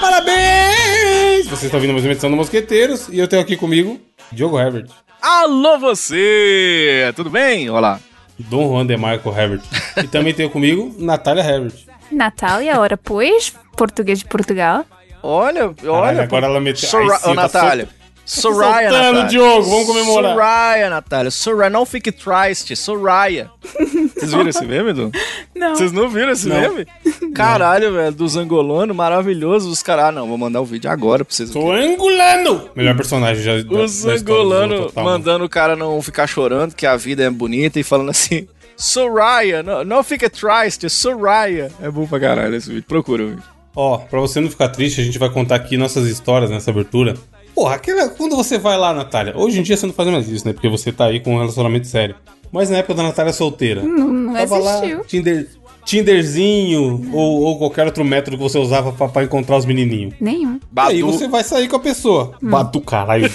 Parabéns! Você está ouvindo mais uma edição do Mosqueteiros e eu tenho aqui comigo Diogo Herbert, Alô você! Tudo bem? Olá. Dom Juan de Marco Herbert. E também tenho comigo Natália Herbert. Natália, ora pois, português de Portugal. Olha, Caralho, olha. agora ela meteu. Ô, tá Natália. Soraya, soltando, Natália. Diogo, vamos comemorar. Soraya, Natália. Soraya, não fique triste. Soraya. Vocês viram esse meme, Edu? Não. Vocês não viram esse Não. meme? Caralho, velho, dos angolanos, maravilhoso. Os caras, ah, não, vou mandar o vídeo agora pra vocês. Sou angolano! Melhor personagem já. Os angolanos mandando o cara não ficar chorando, que a vida é bonita, e falando assim: Soraya, não, não fique triste, Soraya. É bom pra caralho esse vídeo. Procura o vídeo. Ó, pra você não ficar triste, a gente vai contar aqui nossas histórias nessa abertura. Porra, aquela, quando você vai lá, Natália, hoje em dia você não faz mais isso, né? Porque você tá aí com um relacionamento sério. Mas na época da Natália solteira. Não, não tava existiu. lá, Tinder, Tinderzinho ou, ou qualquer outro método que você usava pra, pra encontrar os menininhos. Nenhum. E aí Badu. você vai sair com a pessoa. Batu, caralho,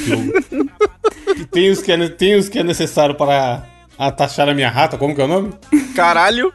tem os, que é, tem os que é necessário para atachar a minha rata, como que é o nome? Caralho.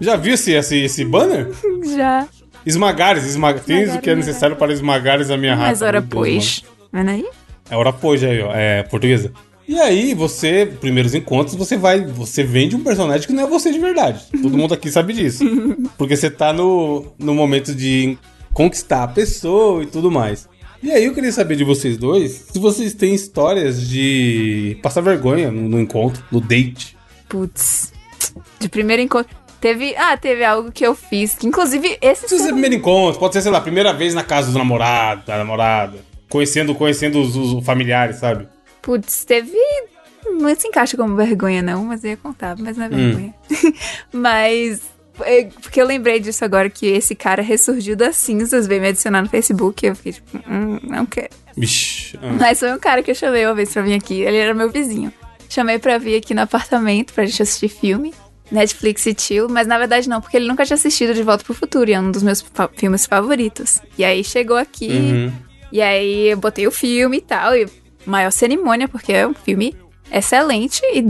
Já viu esse, esse, esse banner? Já. Esmagares, esma... tem o que é necessário para esmagares a minha rata. Mas ora Meu Deus, pois. Vendo aí? É hora pois aí, ó. É portuguesa. E aí, você, primeiros encontros, você vai. Você vende um personagem que não é você de verdade. Todo mundo aqui sabe disso. Porque você tá no, no momento de conquistar a pessoa e tudo mais. E aí eu queria saber de vocês dois se vocês têm histórias de passar vergonha no, no encontro, no date. Putz. De primeiro encontro. Teve. Ah, teve algo que eu fiz. Que inclusive esse. Não precisa ser primeiro encontro, pode ser, sei lá, primeira vez na casa do namorado, da namorada. Conhecendo, conhecendo os, os familiares, sabe? Putz, teve. Não se encaixa como vergonha, não, mas eu ia contar, mas não é vergonha. mas. é, Porque eu lembrei disso agora, que esse cara ressurgiu das cinzas, veio me adicionar no Facebook. E eu fiquei tipo, hum, não quero. Ah. Mas foi um cara que eu chamei uma vez pra vir aqui. Ele era meu vizinho. Chamei pra vir aqui no apartamento pra gente assistir filme. Netflix e chill, mas na verdade não, porque ele nunca tinha assistido De Volta pro Futuro, e é um dos meus fa- filmes favoritos. E aí chegou aqui, Uhum. E aí eu botei o filme e tal, e maior cerimônia, porque é um filme excelente e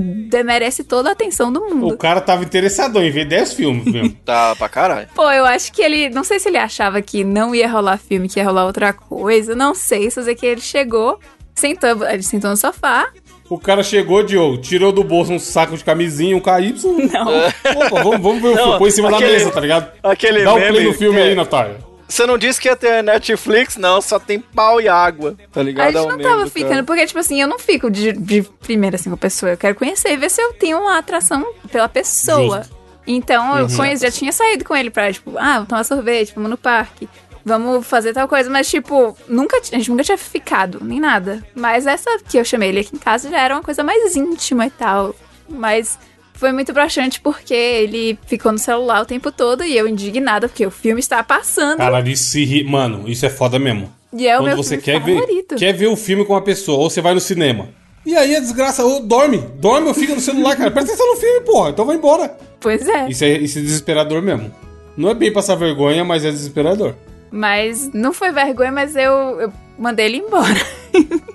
merece toda a atenção do O mundo. cara tava interessadão em ver 10 filmes mesmo. Tá pra caralho. Pô, eu acho que ele. Não sei se ele achava que não ia rolar filme, que ia rolar outra coisa. Não sei. Só sei que ele chegou, sentou, ele sentou no sofá. O cara chegou, Diogo, tirou do bolso um saco de camisinha, um KY. Não. Opa, vamos, vamos ver o filme. Põe em cima da aquele- mesa, tá ligado? aquele Dá o play meme no filme que é- aí, Natália. Você não disse que ia ter Netflix, não, só tem pau e água, tá ligado? A gente É o não tava do ficando, cara. porque, tipo assim, eu não fico de, de primeira assim com a pessoa. Eu quero conhecer e ver se eu tenho uma atração pela pessoa. Justo. Então, eu Uhum. conheço, já tinha saído com ele pra, tipo, ah, vamos tomar sorvete, vamos no parque. Vamos fazer tal coisa, mas tipo, nunca, a gente nunca tinha ficado, nem nada. Mas essa que eu chamei ele aqui em casa já era uma coisa mais íntima e tal. Mas foi muito broxante porque ele ficou no celular o tempo todo e eu indignada porque o filme estava passando Caralho, isso se ri... Mano, isso é foda mesmo. e é o Quando meu você quer ver, favorito. quer ver o filme com uma pessoa, ou você vai no cinema. E aí a desgraça, ou dorme, dorme ou fica no celular, cara. Presta atenção no filme, porra, então vai embora. Pois é. Isso é, isso é desesperador mesmo. Não é bem passar vergonha, mas é desesperador. Mas não foi vergonha, mas eu, eu mandei ele embora.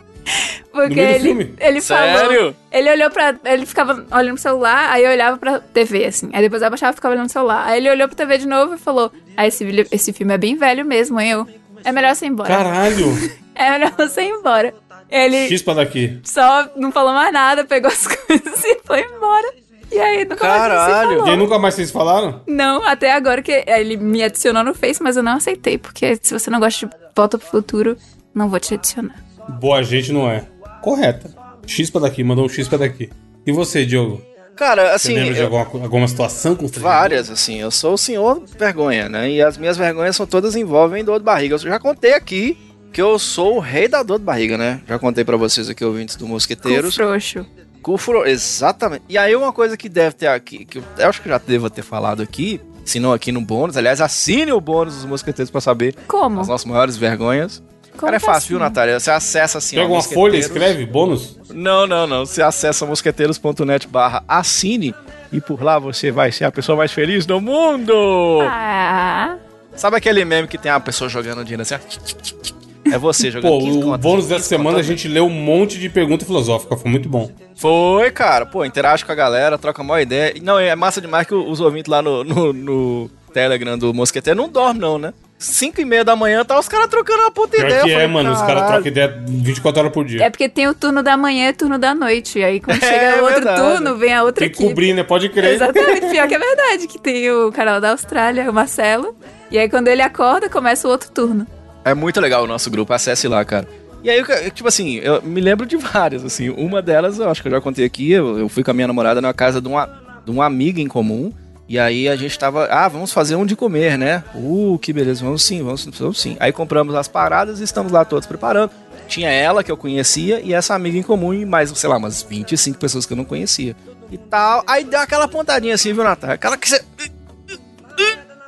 Porque No meio do ele, filme? ele falou. Sério? Ele olhou pra. Ele ficava olhando pro celular, aí eu olhava pra TV, assim. Aí depois eu abaixava e ficava olhando pro celular. Aí ele olhou pra TV de novo e falou: Ah, esse, esse filme é bem velho mesmo, hein? Eu. É melhor você ir embora. Caralho, É melhor você ir embora. Ele chispa daqui. só não falou mais nada, pegou as coisas e foi embora. E aí nunca mais Caralho. se falou. E aí nunca mais vocês falaram? Não, até agora que ele me adicionou no Face, mas eu não aceitei, porque se você não gosta de Volta pro Futuro, não vou te adicionar. Boa gente não é. Correta. Chispa daqui, mandou um chispa daqui. E você, Diogo? Cara, Você assim, lembra de eu- alguma, alguma situação constrangedora? várias, assim, eu sou o senhor vergonha, né? E as minhas vergonhas são todas envolvem dor de barriga. Eu já contei aqui que eu sou o rei da dor de barriga, né? Já contei pra vocês aqui, ouvintes do Com Mosqueteiros. frouxo. Cu furo- exatamente. E aí uma coisa que deve ter aqui, que eu, eu acho que já devo ter falado aqui, se não aqui no bônus, aliás, assine o bônus dos Mosqueteiros pra saber Como? as nossas maiores vergonhas. Como Cara, é que fácil, viu, assim? Natália? Você acessa assim, ó, Pega uma folha, escreve, bônus. Não, não, não. Você acessa mosqueteiros.net barra assine e por lá você vai ser a pessoa mais feliz do mundo! Ah, Sabe aquele meme que tem a pessoa jogando dinheiro assim? É você jogando Pô, 15 o bônus 15 dessa semana a gente leu um monte de pergunta filosófica, foi muito bom. Foi, cara. Pô, interage com a galera, troca uma ideia. Não, é massa demais que os ouvintes lá no, no, no Telegram do Mosqueteiro não dormem, não, né? 5 e meia da manhã, tá os caras trocando uma puta Pior ideia. que é, falei, mano. Os caras trocam ideia 24 horas por dia. É porque tem o turno da manhã e o turno da noite. E aí, quando É chega o outro verdade. turno, vem a outra Tem que equipe. cobrir, né? Pode crer. Exatamente, pior que é verdade, que tem o cara da Austrália, o Marcelo. E aí, quando ele acorda, começa o outro turno. É muito legal o nosso grupo, acesse lá, cara. E aí, tipo assim, eu me lembro de várias, assim. Uma delas, eu acho que eu já contei aqui, eu, eu fui com a minha namorada na casa de uma, de uma amiga em comum. E aí a gente tava, ah, vamos fazer um de comer, né? Uh, que beleza, vamos sim, vamos, vamos sim. Aí compramos as paradas e estamos lá todos preparando. Tinha ela que eu conhecia e essa amiga em comum e mais, sei lá, umas 25 pessoas que eu não conhecia. E tal. Aí deu aquela pontadinha assim, viu, Natália? Aquela que você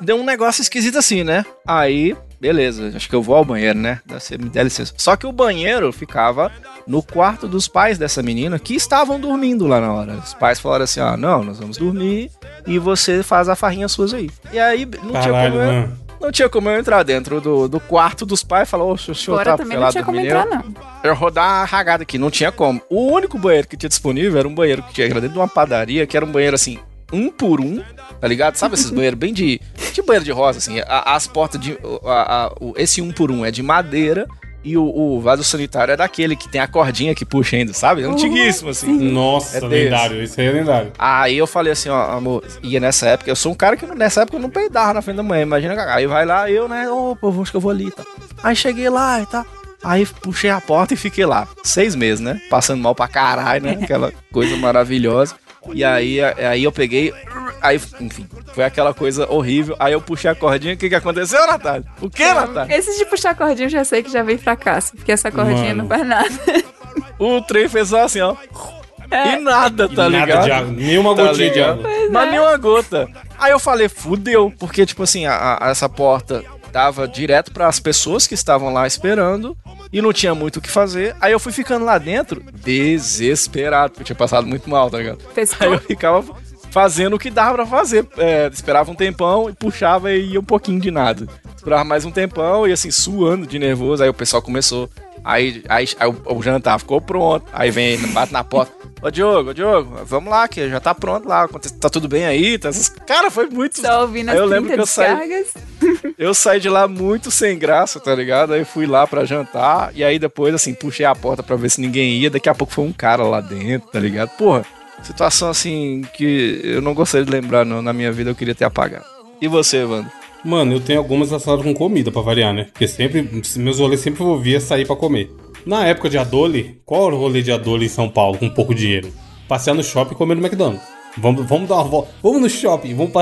deu um negócio esquisito assim, né? Aí, beleza, acho que eu vou ao banheiro, né? Você me dá licença. Só que o banheiro ficava no quarto dos pais dessa menina que estavam dormindo lá na hora. Os pais falaram assim: ah, não, nós vamos dormir e você faz a farrinha suas aí. E aí não tinha Caralho, como eu, mano. não tinha como eu entrar dentro do, do quarto dos pais e falar, ô, senhor Fora tá também não tinha como entrar, eu- não. eu rodar uma ragada aqui, não tinha como. O único banheiro que tinha disponível era um banheiro que tinha dentro de uma padaria, que era um banheiro assim, um por um, tá ligado? Sabe esses banheiros bem de. Tipo banheiro de rosa, assim. a- as portas de. a- a- o- esse um por um é de madeira e o, o vaso sanitário é daquele que tem a cordinha que puxa ainda, sabe? É antiguíssimo, assim. Nossa, É lendário. Isso aí é lendário. Aí eu falei assim, ó, amor, ia nessa época, eu sou um cara que nessa época eu não peidava na frente da manhã, imagina. Aí vai lá, eu, né, opa, acho que eu vou ali, tá. Aí cheguei lá e tá. Aí puxei a porta e fiquei lá. Seis meses, né? Passando mal pra caralho, né? Aquela coisa maravilhosa. E aí, aí eu peguei. Aí, enfim, foi aquela coisa horrível. Aí eu puxei a cordinha. O que, que aconteceu, Natália? O que, Natália? Esse de puxar cordinha eu já sei que já vem fracasso, porque essa cordinha Mano. não faz nada. O trem fez só assim, ó. E nada, tá Nada ligado? de água. Nenhuma Tá gotinha de ligado? água. Mas nenhuma gota. Aí eu falei, fudeu. Porque, tipo assim, a- a- essa porta dava direto para as pessoas que estavam lá esperando e não tinha muito o que fazer. Aí eu fui ficando lá dentro desesperado, porque eu tinha passado muito mal, tá ligado? Fez Aí eu ficava fazendo o que dava pra fazer. É, esperava um tempão e puxava e ia um pouquinho de nada. Esperava mais um tempão e assim, suando de nervoso. Aí o pessoal começou. Aí, aí, aí o, o jantar ficou pronto. Aí vem, bate na porta. Ô Diogo, ô Diogo, vamos lá, que já tá pronto lá. Tá tudo bem aí? Tá... Cara, foi muito. Só ouvindo Aí as eu lembro 30 que eu saí, eu saí de lá muito sem graça, tá ligado? Aí fui lá pra jantar e aí depois, assim, puxei a porta pra ver se ninguém ia. Daqui a pouco foi um cara lá dentro, tá ligado? Porra, situação assim que eu não gostaria de lembrar não, na minha vida, eu queria ter apagado. E você, Evandro? Mano, eu tenho algumas relacionadas com comida, pra variar, né? Porque sempre, meus rolês sempre envolvia sair pra comer. Na época de Adole, qual era o rolê de Adole em São Paulo com pouco dinheiro? Passear no shopping e comer no McDonald's. Vamos, vamos dar uma volta. Vamos no shopping. Vamos.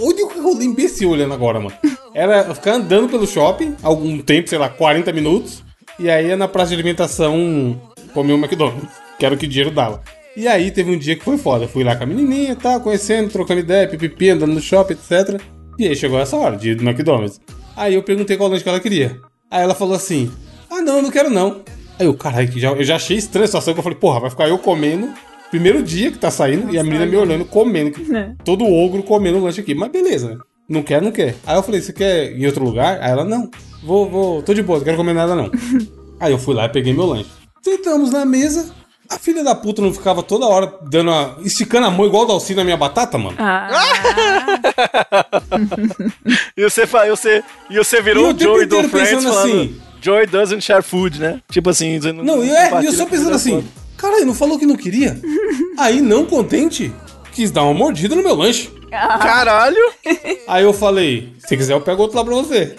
Onde eu rolê imbecil olhando agora, mano? Era ficar andando pelo shopping, algum tempo, sei lá, 40 minutos. E aí na praça de alimentação comer um McDonald's. Que era o que o dinheiro dava. E aí teve um dia que foi foda. Fui lá com a menininha, tá, conhecendo, trocando ideia, pipipi, andando no shopping, etc. E aí chegou essa hora de ir no McDonald's. Aí eu perguntei qual lanche que ela queria. Aí ela falou assim: Ah, não, não quero não. Aí eu, caralho, que já, eu já achei estranha a situação que eu falei, porra, vai ficar eu comendo. Primeiro dia que tá saindo e a menina me olhando, comendo. É. Todo ogro comendo o lanche aqui. Mas beleza? Não quer, não quer. Aí eu falei, você quer ir em outro lugar? Aí ela, não. Vou, vou, tô de boa, não quero comer nada não. Aí eu fui lá e peguei meu lanche. Sentamos na mesa. A filha da puta não ficava toda hora dando a, esticando a mão igual o Dalci na minha batata, mano? Ah, E você, e você, e você virou E o Joey do Friends falando, assim- Joey doesn't share food, né? Tipo assim, você Não, e é, e eu só pensando assim, caralho, não falou que não queria? Aí, não contente, quis dar uma mordida no meu lanche. Caralho! Aí eu falei, se quiser eu pego outro lá pra você.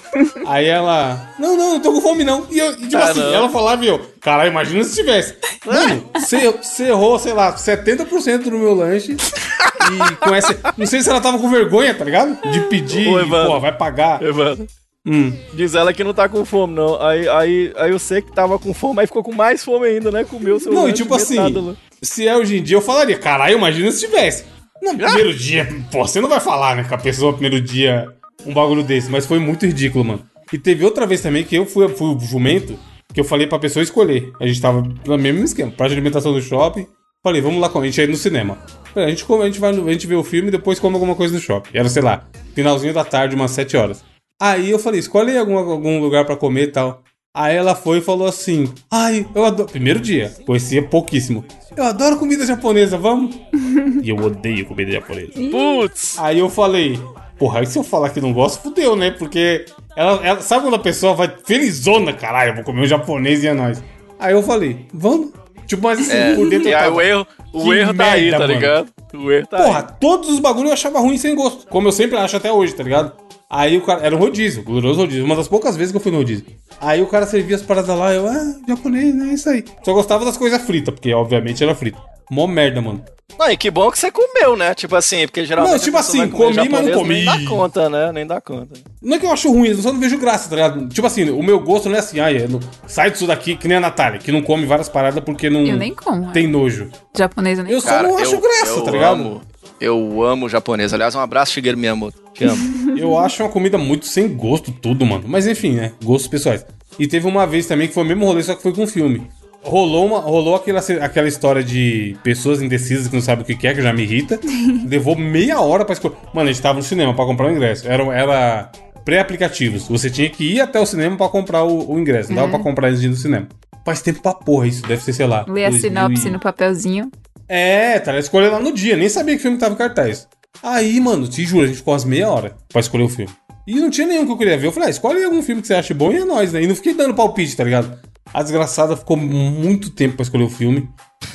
Aí ela, não, não, não tô com fome não. E, eu, e tipo Ah, assim, não. ela falava e eu, caralho, imagina se tivesse. Mano, você errou, sei lá, 70% do meu lanche. E com essa. Não sei se ela tava com vergonha, tá ligado? De pedir, Ô, Evandro. pô, vai pagar. Evandro. Hum. Diz ela que não tá com fome, não. Aí, aí, aí eu sei que tava com fome, aí ficou com mais fome ainda, né? Comeu seu Não, e tipo assim, do- se é hoje em dia, eu falaria, caralho, imagina se tivesse. No primeiro dia, pô, você não vai falar, né, com a pessoa no primeiro dia um bagulho desse, mas foi muito ridículo, mano. E teve outra vez também que eu fui, fui o jumento, que eu falei pra pessoa escolher. A gente tava no mesmo esquema, praça de alimentação no shopping. Falei, vamos lá comer, a gente ia no cinema. Falei, a gente, come, a gente vai a gente vê o filme e depois come alguma coisa no shopping. Era, sei lá, finalzinho da tarde, umas 7 horas. Aí eu falei, escolhe aí algum, algum lugar pra comer e tal. Aí ela foi e falou assim: Ai, eu adoro. Primeiro dia, conhecia pouquíssimo. Eu adoro comida japonesa, vamos? e eu odeio comida japonesa. Putz! Aí eu falei: Porra, aí se eu falar que não gosto, fudeu, né? Porque ela, ela- sabe quando a pessoa vai felizona, caralho, eu vou comer um japonês e é nóis. Aí eu falei: Vamos? Tipo, mas assim, É, por dentro e eu tava, o erro, o "Que erro tá aí, tá mano." ligado? O erro tá Porra, aí. todos os bagulhos eu achava ruim sem gosto. Como eu sempre acho até hoje, tá ligado? Aí o cara. Era um rodízio, glorioso rodízio. Uma das poucas vezes que eu fui no rodízio. Aí o cara servia as paradas lá, eu, ah, japonês, né? Isso aí. Só gostava das coisas fritas, porque obviamente era frito. Mó merda, mano. Não, e que bom que você comeu, né? Tipo assim, porque geralmente. Não, tipo assim, vai comer comi, mas não japonês, Nem comi. dá conta, né? Nem dá conta. Não é que eu acho ruim, eu só não vejo graça, tá ligado? Tipo assim, o meu gosto não é assim, ah, é, não- sai disso daqui, que nem a Natália, que não come várias paradas porque não. Eu nem como. Tem nojo. Japonês eu nem Eu só não acho graça, eu tá ligado? Amo, eu amo japonês. Aliás, um abraço, Shigeru Miyamoto. Te amo. Eu acho uma comida muito sem gosto, tudo, mano. Mas enfim, né? Gostos pessoais. E teve uma vez também que foi o mesmo rolê, só que foi com filme. Rolou, uma, rolou aquela, aquela história de pessoas indecisas que não sabem o que que é, que já me irrita. Levou meia hora pra escolher. Mano, a gente tava no cinema pra comprar o ingresso. Era, era pré-aplicativos. Você tinha que ir até o cinema pra comprar o, o ingresso. Não dava pra comprar antes de ir no cinema. Faz tempo pra porra isso. Deve ser, sei lá. Ler a 2000 sinopse e- no papelzinho. É, tá, ela escolheu lá no dia, nem sabia que filme tava em cartaz. Aí, mano, te juro, a gente ficou umas meia hora pra escolher o filme. E não tinha nenhum que eu queria ver. Eu falei, ah, escolhe algum filme que você acha bom e é nóis, né? E não fiquei dando palpite, tá ligado? A desgraçada ficou muito tempo pra escolher o filme.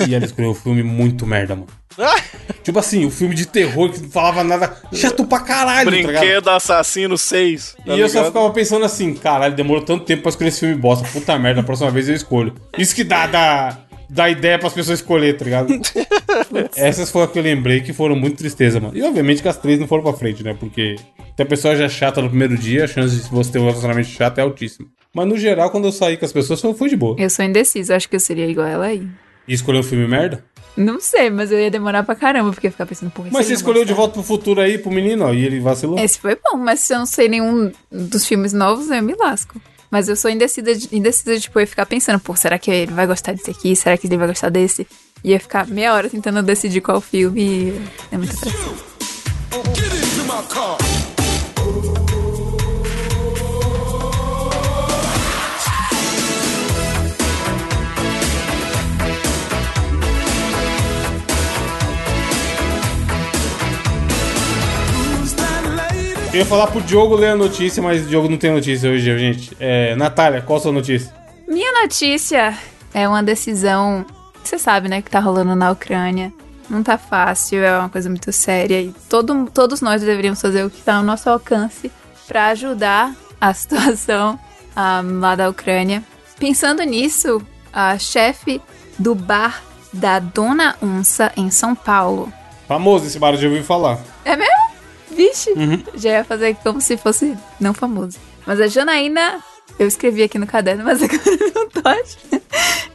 E ela escolheu o filme muito merda, mano. Tipo assim, o filme de terror que não falava nada chato pra caralho, tá ligado? Brinquedo Assassino 6. E eu só ficava pensando assim, caralho, demorou tanto tempo pra escolher esse filme bosta. Puta merda, a próxima vez eu escolho. Isso que dá, dá, dá ideia pras pessoas escolher, tá ligado? Essas foram as que eu lembrei que foram muito tristeza, mano. E obviamente que as três não foram pra frente, né? Porque se a pessoa já é chata no primeiro dia, a chance de você ter um relacionamento chato é altíssima. Mas no geral, quando eu saí com as pessoas, foi de boa. Eu sou indecisa, acho que eu seria igual ela aí. E escolheu um filme merda? Não sei, mas eu ia demorar pra caramba, porque ia ficar pensando, porra, Mas você escolheu De. Volta pro Futuro aí pro menino, ó, e ele vacilou. Esse foi bom, mas se eu não sei nenhum dos filmes novos, eu me lasco. Mas eu sou indecisa, de, indecisa de, tipo, eu ficar pensando, pô, será que ele vai gostar desse aqui? Será que ele vai gostar desse? E ia ficar meia hora tentando decidir qual filme é muita pressão. Eu ia falar pro Diogo ler a notícia, mas o Diogo não tem notícia hoje, gente. É, Natália, qual a sua notícia? Minha notícia é uma decisão, você sabe, né, que tá rolando na Ucrânia. Não tá fácil, é uma coisa muito séria e todo, todos nós deveríamos fazer o que tá ao nosso alcance pra ajudar a situação ah, lá da Ucrânia. Pensando nisso, a chefe do bar da Dona Onça em São Paulo. Famoso esse bar, eu já ouvi falar. É mesmo? Vixe, já ia fazer como se fosse não famoso. Mas a Janaína, eu escrevi aqui no caderno, mas agora não tô achando.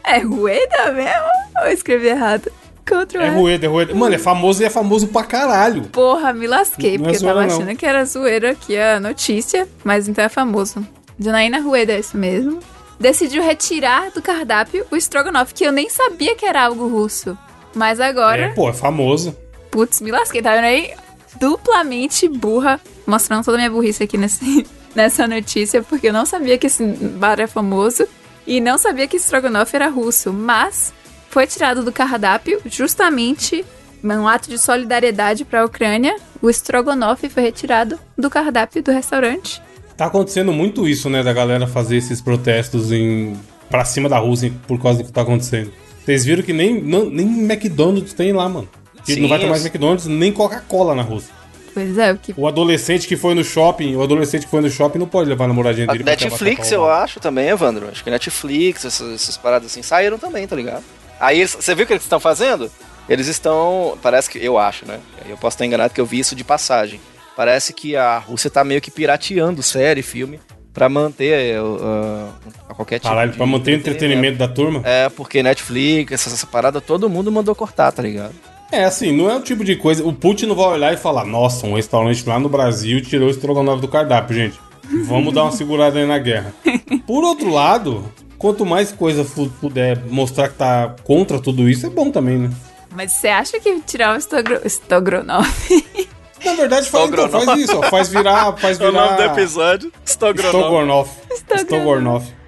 É Rueda mesmo? Ou eu escrevi errado? Contra É Rueda, é Rueda. Mano, é famoso e é famoso pra caralho. Porra, me lasquei, Não é porque eu tava zoeira, não. achando que era zoeira aqui a notícia, mas então é famoso. Janaína Rueda, é isso mesmo. Decidiu retirar do cardápio o estrogonofe, que eu nem sabia que era algo russo. Mas agora, É, pô, é famoso. putz, me lasquei, tá vendo aí? Duplamente burra, mostrando toda a minha burrice aqui nesse, nessa notícia, porque eu não sabia que esse bar é famoso e não sabia que estrogonofe era russo, mas foi tirado do cardápio justamente um ato de solidariedade para a Ucrânia. O estrogonofe foi retirado do cardápio do restaurante. Tá acontecendo muito isso, né, da galera fazer esses protestos em pra cima da Rússia por causa do que tá acontecendo. Vocês viram que nem, não- nem McDonald's tem lá, mano. Que Sim, não vai ter eu- mais McDonald's nem Coca-Cola na Rússia. Pois é, o que O adolescente que foi no shopping, o adolescente que foi no shopping não pode levar a namoradinha A dele pra Netflix, eu acho também, Evandro. Acho que Netflix, essas, essas paradas assim, saíram também, tá ligado? Aí eles- você viu o que eles estão fazendo? Eles estão. Parece que. Eu acho, né? Eu posso estar enganado que eu vi isso de passagem. Parece que a Rússia tá meio que pirateando série, filme, pra manter uh, uh, qualquer tipo Caralho, de pra manter o entretenimento da turma. É, porque Netflix, essa, essa parada, todo mundo mandou cortar, tá ligado? É, assim, não é o tipo de coisa. O Putin não vai olhar e falar: Nossa, um restaurante lá no Brasil tirou o estrogonofe do cardápio, gente. Vamos dar uma segurada aí na guerra. Por outro lado, quanto mais coisa puder mostrar que tá contra tudo isso, é bom também, né? Mas você acha que tirar o estogro... estrogonofe Na verdade, faz, então, faz isso, ó. Faz virar. Faz virar. episódio, Stogranoff. Strogonoff. Strogonoff.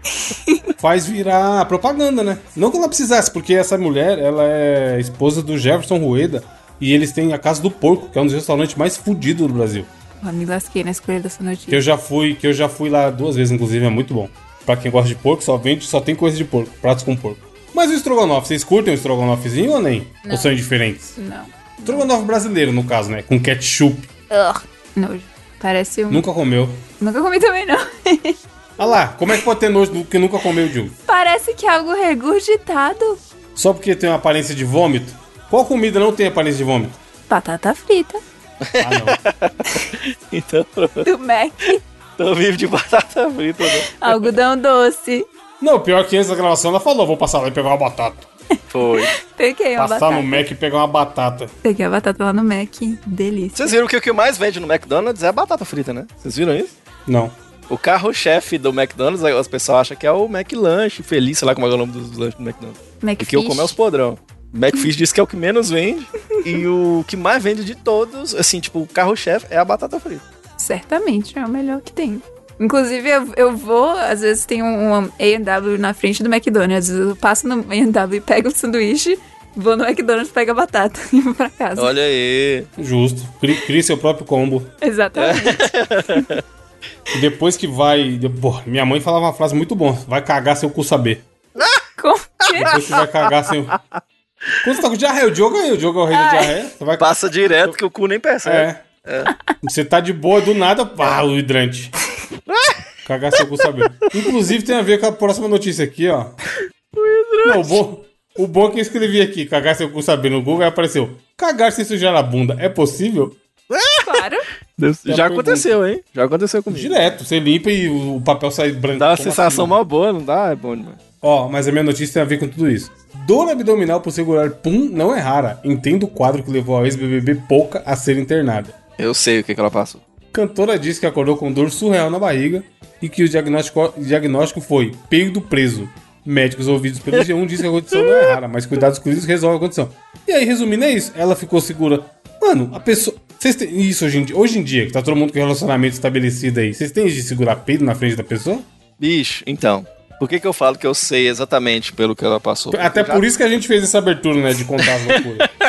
Faz virar propaganda, né? Não que ela precisasse, porque essa mulher, ela é esposa do Jefferson Rueda e eles têm a Casa do Porco, que é um dos restaurantes mais fodidos do Brasil. Eu me lasquei na escolha dessa Que notícia. eu já fui, que eu já fui lá duas vezes, inclusive, é muito bom. Pra quem gosta de porco, só vende, só tem coisa de porco, pratos com porco. Mas o estrogonofe, vocês curtem o estrogonofezinho ou nem? Ou são indiferentes? Não. Estrogonofe brasileiro, no caso, né? Com ketchup. Ugh. Nojo. Parece um. Nunca comeu. Nunca comi também, não. Ah lá, como é que pode ter nojo do que nunca comeu, Diogo? Parece que é algo regurgitado. Só porque tem uma aparência de vômito? Qual comida não tem aparência de vômito? Batata frita. Ah, não. Então, pronto. Do Mac. Tô vivo de batata frita, né? Algodão doce. não, pior que antes da gravação ela falou, vou passar lá e pegar uma batata. Foi. Peguei uma Passar batata. no Mac e pegar uma batata. Peguei a batata lá no Mac. Delícia. Vocês viram que o que mais vende no McDonald's é a batata frita, né? Vocês viram isso? Não. O carro-chefe do McDonald's, as pessoas acham que é o McLanche feliz, sei lá como é o nome dos lanches do McDonald's. Porque eu Macfish. como é os podrão. O McFish diz que é o que menos vende. e o que mais vende de todos, assim, tipo, o carro-chefe é a batata frita. Certamente, é o melhor que tem. Inclusive, eu, eu vou, às vezes tem um, um A&W na frente do McDonald's. Eu passo no A&W e pego o sanduíche, vou no McDonald's, pego a batata e vou pra casa. Olha aí. Justo. Crie, crie seu próprio combo. Exatamente. E depois que vai. Pô, minha mãe falava uma frase muito boa. Vai cagar seu cu saber. Como que? Depois que vai cagar seu. Quando você tá com diarreia, o Diogo aí, o Diogo é o rei da diarreia. Você vai Passa direto que o cu nem percebe. É. Você tá de boa do nada, pá, o hidrante. Cagar seu cu saber. Inclusive tem a ver com a próxima notícia aqui, ó. Não, o bom, o bom é que eu escrevi aqui, cagar seu cu saber no Google, aí apareceu. Cagar sem sujar a bunda, é possível? Já Já aconteceu, hein? Já aconteceu comigo. Direto, você limpa e o papel sai branco. Dá uma Como sensação assim, mal boa, não dá? É bom demais. Ó, mas a minha notícia tem a ver com tudo isso. Dor abdominal por segurar pum não é rara. Entenda o quadro que levou a ex-BBB Pouca a ser internada. Eu sei o que, que ela passou. Cantora disse que acordou com dor surreal na barriga e que o diagnóstico, diagnóstico foi peido preso. Médicos ouvidos pelo G1 dizem que a condição não é rara, mas cuidados exclusivos resolvem a condição. E aí, resumindo, é isso. Ela ficou segura. Mano, a pessoa. Vocês têm isso hoje em, dia, hoje em dia, que tá todo mundo com relacionamento estabelecido aí. Vocês têm de segurar peido na frente da pessoa? Bicho, então. Por que, que eu falo que eu sei exatamente pelo que ela passou? Até já- por isso que a gente fez essa abertura, né? De contar as loucuras.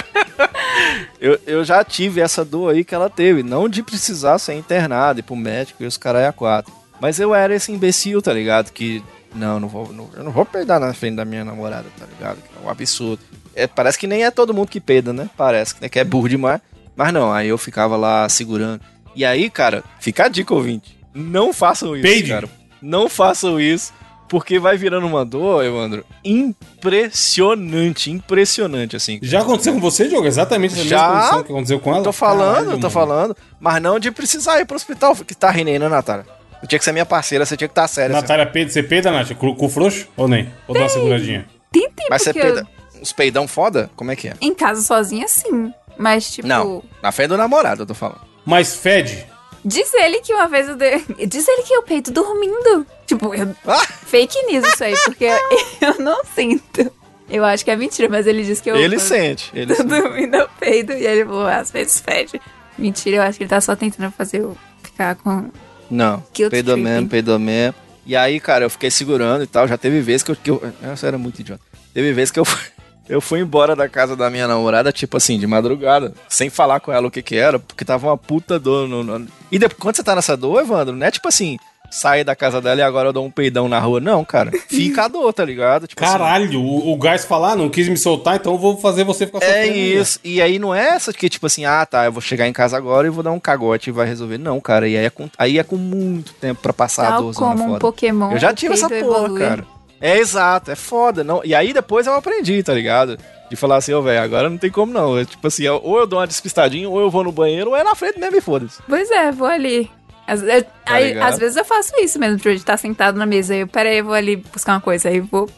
Eu, eu já tive essa dor aí que ela teve. Não de precisar ser internado, ir pro médico e os caras a quatro. Mas eu era esse imbecil, tá ligado? Que. Não, não vou, não- eu não vou peidar na frente da minha namorada, tá ligado? Que é um absurdo. É, parece que nem é todo mundo que peida, né? Parece né, que é burro demais. Mas não, aí eu ficava lá segurando. E aí, cara, fica a dica, ouvinte. Não façam isso, Peide. cara. Não façam isso. Porque vai virando uma dor, Evandro, impressionante, impressionante, assim. Já aconteceu com você, Diogo? Exatamente essa Já. mesma condição que aconteceu com ela? Tô falando, Caralho, tô mano. falando. Mas não de precisar ir pro hospital. Que tá rindo aí, né, Natália? Você tinha que ser minha parceira, você tinha que estar tá séria. assim. Natália peida, você peida, Nath? Com cu frouxo? Ou nem? Ou dá uma seguradinha? Tem tempo Mas você peida. eu... Uns peidão foda? Como é que é? Em casa sozinha, sim. Mas, tipo... Não, na frente do namorado, eu tô falando. Mas fede? Diz ele que uma vez eu dei... Diz ele que eu peito dormindo. Tipo, eu... Ah! fake news isso aí, porque eu, eu não sinto. Eu acho que é mentira, mas ele disse que eu... ele eu sente. Ele tô sente. dormindo, eu peido. E ele falou, às vezes fede. Mentira, eu acho que ele tá só tentando fazer eu ficar com... Não, tripping. mesmo, peidou mesmo. E aí, cara, eu fiquei segurando e tal. Já teve vezes que eu. Que eu essa era muito idiota. Teve vezes que eu fui, eu fui embora da casa da minha namorada, tipo assim, de madrugada, sem falar com ela o que que era, porque tava uma puta dor. No, no- E depois, quando você tá nessa dor, Evandro, não é tipo assim, sair da casa dela e agora eu dou um peidão na rua. Não, cara. Fica a dor, tá ligado? Tipo assim, Caralho, o, o gás falar, ah, não quis me soltar, então eu vou fazer você ficar É sofrendo. isso. E aí não é essa que, tipo assim, ah, tá, eu vou chegar em casa agora e vou dar um cagote e vai resolver. Não, cara. E aí é com, aí é com muito tempo pra passar a Tal dor zona como um fora. Pokémon. Eu já tive essa porra, evolui. cara. É exato, é foda. Não... E aí depois eu aprendi, tá ligado? De falar assim, ô, velho, agora não tem como não. É, tipo assim, ou eu dou uma despistadinha, ou eu vou no banheiro, ou é na frente mesmo e foda-se. Pois é, vou ali. Às, eu- aí, ligado? às vezes eu faço isso mesmo, de estar sentado na mesa. Aí eu, peraí, eu vou ali buscar uma coisa. Aí eu vou.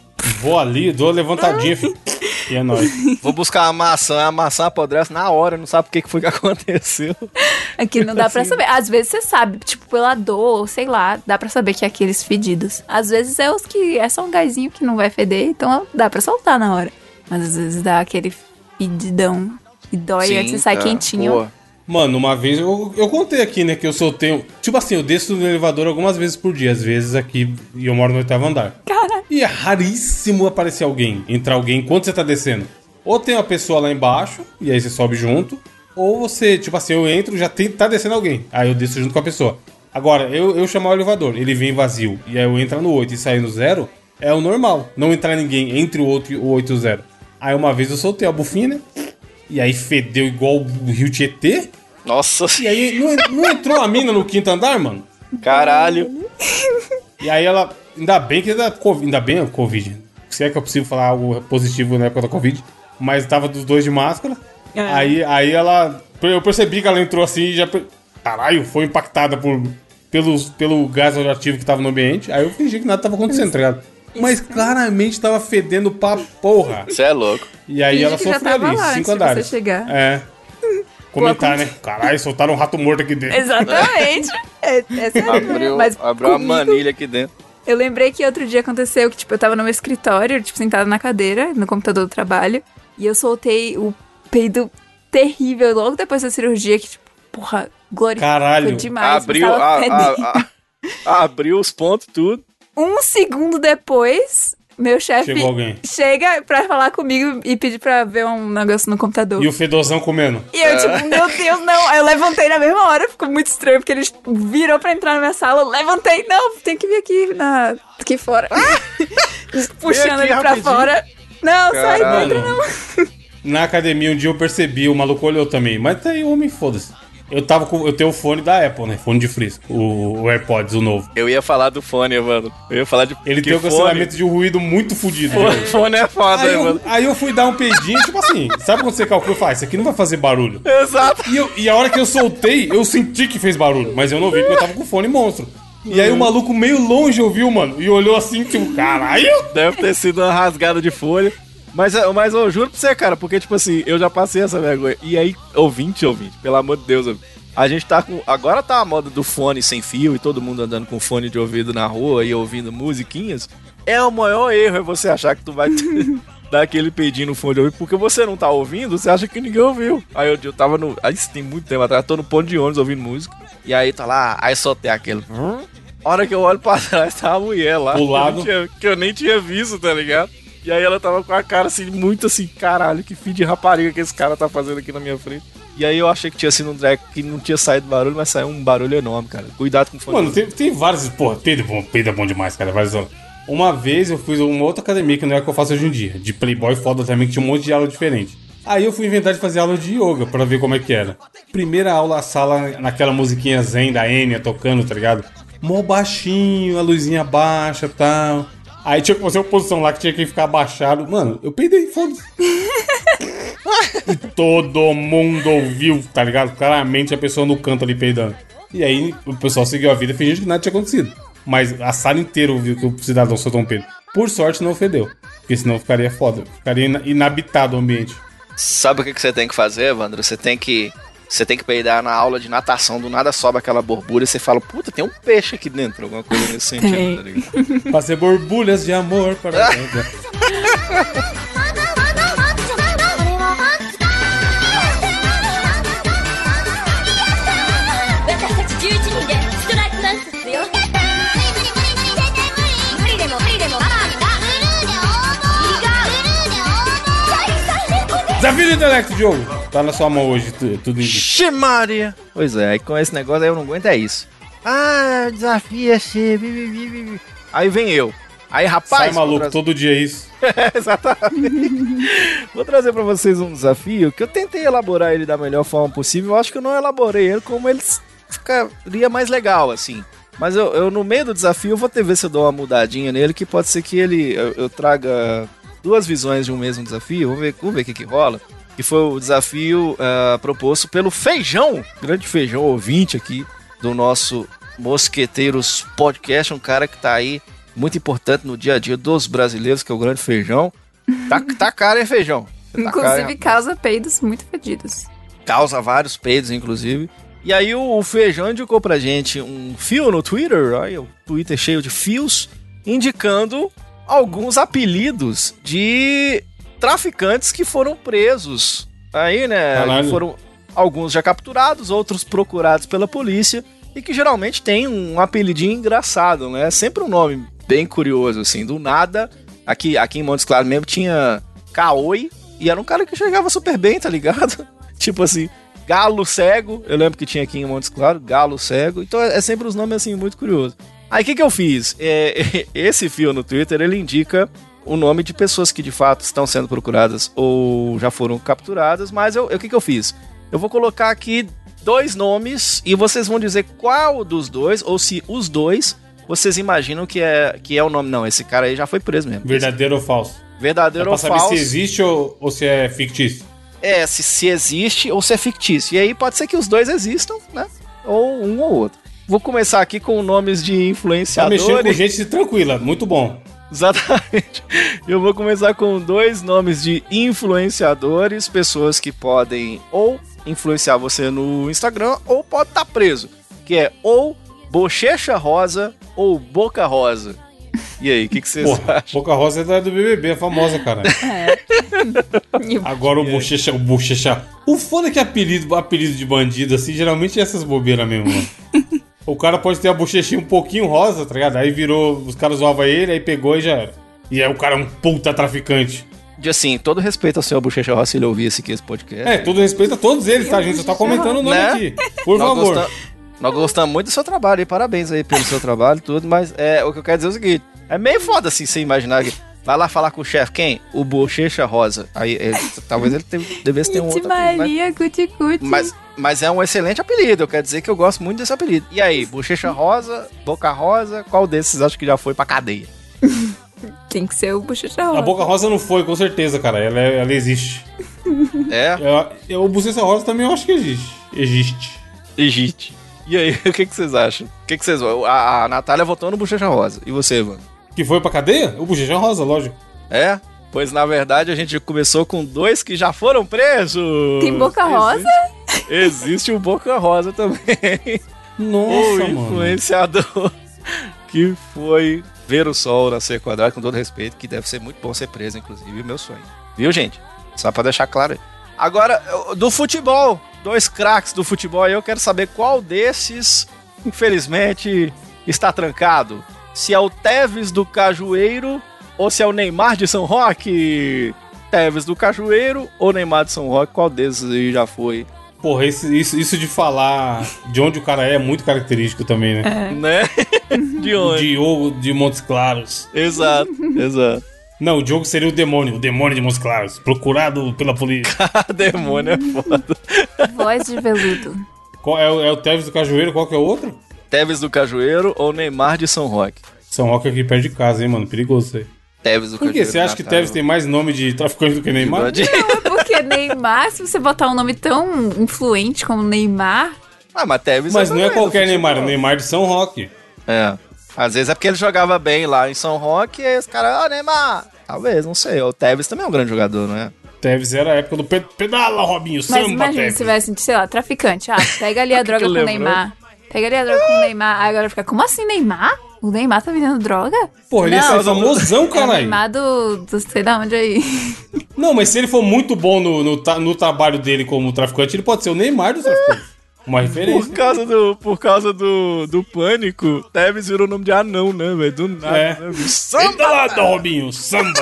Vou ali, dou levantadinha, filho. E é nóis. Vou buscar uma maçã, a maçã apodrece na hora, não sabe o que que foi que aconteceu. Aqui não dá pra saber. Às vezes você sabe, tipo, pela dor, ou sei lá, dá pra saber que é aqueles fedidos. Às vezes é os que é só um gásinho que não vai feder, então dá pra soltar na hora. Mas às vezes dá aquele fedidão e dói antes de sair cara, quentinho. pô. Mano, uma vez eu, eu contei aqui, né, que eu soltei. Tipo assim, eu desço no elevador algumas vezes por dia, às vezes aqui, e eu moro no oitavo andar. Cara, E é raríssimo aparecer alguém, entrar alguém enquanto você tá descendo. Ou tem uma pessoa lá embaixo, e aí você sobe junto, ou você, tipo assim, eu entro já tem, tá descendo alguém. Aí eu desço junto com a pessoa. Agora, eu, eu chamar o elevador, ele vem vazio, e aí eu entrar no 8 e sair no 0, é o normal. Não entrar ninguém entre o 8 e o 8 e o 0. Aí uma vez eu soltei a bufinha, né? E aí fedeu igual o Rio Tietê. Nossa, E aí não, não entrou a mina no quinto andar, mano? caralho. E aí ela. Ainda bem que ainda, ainda bem a Covid. Se é que é possível falar algo positivo na época da Covid. Mas tava dos dois de máscara. É. Aí, aí ela. Eu percebi que ela entrou assim e já. Caralho, foi impactada por, pelos, pelo gás radioativo que tava no ambiente. Aí eu fingi que nada tava acontecendo, tá ligado? Mas claramente tava fedendo pra porra. Você é louco. E aí Finge ela sofreu ali, lá cinco andares. você chegar. É. Comentar, né? Caralho, soltaram um rato morto aqui dentro. exatamente. é, essa é a- Abriu, mas abriu uma comigo- manilha aqui dentro. Eu lembrei que outro dia aconteceu que, tipo, eu tava no meu escritório, tipo, sentada na cadeira, no computador do trabalho, e eu soltei o peido terrível logo depois da cirurgia, que, tipo, porra, glória. Caralho. Demais. abriu, a- a- a- abriu os pontos, tudo. Um segundo depois, meu chefe chega pra falar comigo e pedir pra ver um negócio no computador. E o fedozão comendo. E eu, tipo, meu Deus, não. Aí eu levantei na mesma hora, ficou muito estranho, porque ele virou pra entrar na minha sala. Eu levantei, não, tem que vir aqui, na, aqui fora. Puxando aqui ele pra rapidinho. fora. Não, sai Caralho. dentro, não. Na academia um dia eu percebi, o maluco olhou também. Mas tá aí, homem, foda-se. Eu tava com. Eu tenho o fone da Apple, né? Fone de frisco. O, o AirPods, o novo. Eu ia falar do fone, mano. Eu ia falar de Ele tem um fone- cancelamento de ruído muito fodido. Velho. fone é foda, Aí né, eu, mano. aí eu fui dar um peidinho, tipo assim, sabe quando você calcula e faz? Isso aqui não vai fazer barulho. Exato. E, eu- e a hora que eu soltei, eu senti que fez barulho, mas eu não vi porque eu tava com o fone monstro. E aí o maluco meio longe ouviu, mano, e olhou assim, tipo, caralho! Deve ter sido uma rasgada de folha. Mas, é, mas eu juro pra você, cara, porque, tipo assim, eu já passei essa vergonha. E aí, ouvinte, ouvinte, pelo amor de Deus, ouvinte, a gente tá com. Agora tá a moda do fone sem fio e todo mundo andando com fone de ouvido na rua e ouvindo musiquinhas. É o maior erro, é você achar que tu vai dar aquele peidinho no fone de ouvido, porque você não tá ouvindo, você acha que ninguém ouviu. Aí eu, eu tava no. Aí isso tem muito tempo atrás, tô no ponto de ônibus ouvindo música. E aí tá lá, aí soltei aquele. "Hum?" A hora que eu olho pra trás, tá a mulher lá. Do que eu tinha- que eu nem tinha visto, tá ligado? E aí ela tava com a cara assim, muito assim, caralho, que fim de rapariga que esse cara tá fazendo aqui na minha frente. E aí eu achei que tinha sido um drag que não tinha saído barulho, mas saiu um barulho enorme, cara. Cuidado com o fone. Mano, tem, tem vários. Porra, peido é bom, peido é bom demais, cara. Vários. Uma vez eu fiz uma outra academia que não é a que eu faço hoje em dia, de Playboy foda também, que tinha um monte de aula diferente. Aí eu fui inventar de fazer aula de yoga pra ver como é que era. Primeira aula, a sala naquela musiquinha zen da Enya tocando, tá ligado? Mó baixinho, a luzinha baixa e tal. Aí tinha que fazer uma posição lá que tinha que ficar abaixado. Mano, eu peidei, foda-se. e todo mundo ouviu, tá ligado? Claramente a pessoa no canto ali peidando. E aí o pessoal seguiu a vida fingindo que nada tinha acontecido. Mas a sala inteira ouviu que o cidadão soltou um peido. Por sorte não ofendeu. Porque senão ficaria foda. Ficaria ina- inabitado o ambiente. Sabe o que você tem que fazer, Evandro? Você tem que. Você tem que peidar na aula de natação, do nada sobe aquela borbulha e você fala, puta, tem um peixe aqui dentro, alguma coisa nesse sentido, tá? Fazer borbulhas de amor para Desafio do intelecto, Diogo! Tá na sua mão hoje, tu- tudo em Xe Maria! Pois é, aí com esse negócio aí eu não aguento é isso. Ah, é bi. Aí vem eu. Aí, rapaz. Sai maluco, trazer- todo dia é isso. Exatamente. Vou trazer pra vocês um desafio que eu tentei elaborar ele da melhor forma possível. Eu acho que eu não elaborei ele como ele ficaria mais legal, assim. Mas eu, eu, no meio do desafio, eu vou ter ver se eu dou uma mudadinha nele, que pode ser que ele eu, eu traga duas visões de um mesmo desafio. Vamos ver, vamos ver o que, que rola. Que foi o desafio ah, proposto pelo Feijão, grande Feijão ouvinte aqui do nosso Mosqueteiros Podcast, um cara que tá aí muito importante no dia a dia dos brasileiros, que é o grande Feijão. Tá, tá caro, hein, Feijão? Tá Inclusive, causa peidos muito fedidos. causa vários peidos, inclusive. E aí o, o Feijão indicou pra gente um fio no Twitter, aí o Twitter cheio de fios, indicando alguns apelidos de traficantes que foram presos. Aí, né? Caralho. Que foram, alguns já capturados, outros procurados pela polícia, e que geralmente tem um apelidinho engraçado, né? Sempre um nome bem curioso, assim, do nada. Aqui, aqui em Montes Claros mesmo tinha Kaoi, e era um cara que chegava super bem, tá ligado? tipo assim, Galo Cego, eu lembro que tinha aqui em Montes Claros, Galo Cego, então é, é sempre os nomes assim muito curiosos. Aí o que, que eu fiz? É, esse fio no Twitter ele indica o nome de pessoas que de fato estão sendo procuradas ou já foram capturadas, mas eu, o que, que eu fiz? Eu vou colocar aqui dois nomes e vocês vão dizer qual dos dois, ou se os dois, vocês imaginam que é, que é o nome. Não, esse cara aí já foi preso mesmo. Verdadeiro ou falso? É Verdadeiro pra ou saber falso? se existe ou, ou se é fictício. É, se, se existe ou se é fictício. E aí pode ser que os dois existam, né? Ou um ou outro. Vou começar aqui com nomes de Tá influenciadores. mexendo com gente tranquila, muito bom. Exatamente. Eu vou começar com dois nomes de influenciadores, pessoas que podem ou influenciar você no Instagram ou pode estar preso, que é ou Bochecha Rosa ou Boca Rosa. E aí, o que, que vocês Porra, acham? Boca Rosa é da do BBB, é famosa, cara. E Agora o Bochecha, o Bochecha. O foda é que apelido, apelido de bandido, assim, geralmente é essas bobeiras mesmo, mano. O cara pode ter a bochechinha um pouquinho rosa, tá ligado? Aí virou, os caras zoavam ele, aí pegou e já era. E aí o cara é um puta traficante. De assim, todo respeito ao senhor Bochecha Rosa se ele ouvisse aqui esse podcast. É, todo respeito a todos eles, tá? Gente só tá comentando o nome Né? aqui. Por Nós favor. gostam- Nós gostamos muito do seu trabalho e parabéns aí pelo seu trabalho e tudo, mas é, o que eu quero dizer é o seguinte: é meio foda assim você imaginar que vai lá falar com o chefe, quem? O Bochecha Rosa. Aí ele- talvez ele te- devesse ter um outro apelido, mas, Maria, cuti cuti. mas, mas é um excelente apelido, eu quero dizer que eu gosto muito desse apelido. E aí, Bochecha Rosa, Boca Rosa, qual desses acho que já foi pra cadeia? Tem que ser o bochecha A rosa. Boca Rosa não foi, com certeza, cara. Ela, é- ela existe. É, Eu, eu, o Bochecha Rosa também eu acho que existe. Existe. Egite. E aí, o que, que vocês acham? O que, que vocês? A, a Natália votou no Bochecha Rosa. E você, mano? Que foi pra cadeia? O Bochecha Rosa, lógico. É? Pois na verdade a gente começou com dois que já foram presos. Tem Boca Rosa? Existe o Boca Rosa também. o Nossa, mano. influenciador que foi ver o sol nascer quadrado, com todo respeito, que deve ser muito bom ser preso, inclusive, meu sonho. Viu, gente? Só pra deixar claro aí. Agora, do futebol, dois craques do futebol, aí eu quero saber qual desses, infelizmente, está trancado. Se é o Tevez do Cajueiro ou se é o Neymar de São Roque. Tevez do Cajueiro ou Neymar de São Roque, qual desses aí já foi? Porra, esse- isso, isso de falar de onde o cara é é muito característico também, né? Né? de O onde? Diogo de Montes Claros. Exato, exato. Não, o Diogo seria o demônio, o demônio de Montes Claros, procurado pela polícia. A demônio é foda. Voz de veludo. Qual é, o- é o Tevez do Cajueiro, qual que é o outro? Tevez do Cajueiro ou Neymar de São Roque? São Roque aqui perto de casa, hein, mano? Perigoso isso aí. Tevez do Por? Cajueiro. Você acha que Tevez tem mais nome de traficante do que Neymar? De... Porque Neymar, se você botar um nome tão influente como Neymar, Ah, mas Tevez Mas não é qualquer. Neymar, é o Neymar de São Roque. É. Às vezes é porque ele jogava bem lá em São Roque e aí os caras, ah, Neymar. Talvez, não sei. O Tevez também é um grande jogador, não é? Tevez era a época do pe- pedala, Robinho, mas samba, imagina Tevez. se tivesse, sei lá, traficante. Ah, pega ali a droga que com o lembrou? Neymar. Pega ali a droga com o Neymar. Aí agora fica, como assim Neymar? O Neymar tá vendendo droga? Porra, ele ia Não, ser famosão, É o caralho. Neymar do, do sei da onde aí. Não, mas se ele for muito bom no, no, no trabalho dele como traficante, ele pode ser o Neymar dos traficantes. Uma Por referência. causa do, por causa do, do pânico, Tevez virou nome de anão, né, velho? Do nada, É. né, bicho? Samba, Robinho, samba.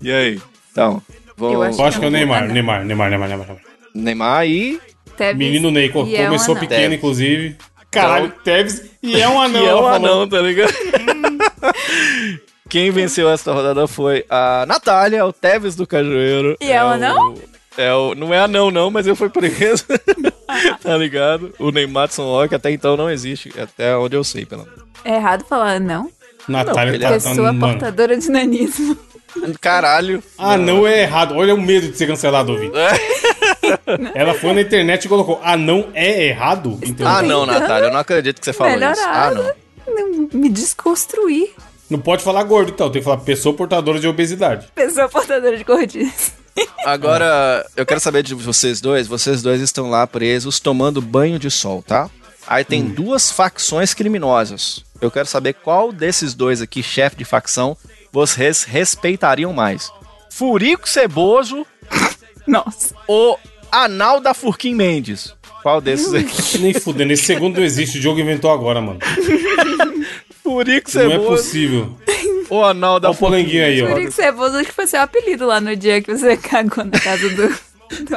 E aí? Então, vou... Eu acho Eu acho que é o Neymar. Neymar, Neymar, Neymar, Neymar. Neymar. Neymar e... Tevez Menino Ney, e é um começou anão. pequeno, Tevez. inclusive. Caralho, Tevez e é um anão. que é um anão, tá ligado? Quem venceu essa rodada foi a Natália, o Tevez do Cajueiro. E é um anão? É o, não é anão, não, mas ele foi preso. tá ligado? O Neymar de São até então não existe, até onde eu sei, pelo menos. É errado falar não? Natália Não, tá, tá Pessoa mano. portadora de nanismo. Caralho. Ah, não é errado. Olha o medo de ser cancelado, ouvinte. Ela foi na internet e colocou: Ah, não é errado? Então, Ah, não, Natália, eu não acredito que você falou isso. Ah, não. Me desconstruir. não pode falar gordo, então. Tem que falar pessoa portadora de obesidade. Pessoa portadora de gordice. Agora, eu quero saber de vocês dois. Vocês dois estão lá presos tomando banho de sol, tá? Aí tem duas facções criminosas. Eu quero saber qual desses dois aqui, chefe de facção, vocês respeitariam mais. Furico Ceboso Nossa. ou Anal da Furquim Mendes. Qual desses aí? Nem fudendo, esse segundo não existe, o jogo inventou agora, mano. Furico Não é Ceboso possível. ou Anal da Olha o polenguinho aí, ó. Furico Ceboso, acho que foi seu apelido lá no dia que você cagou na casa do... do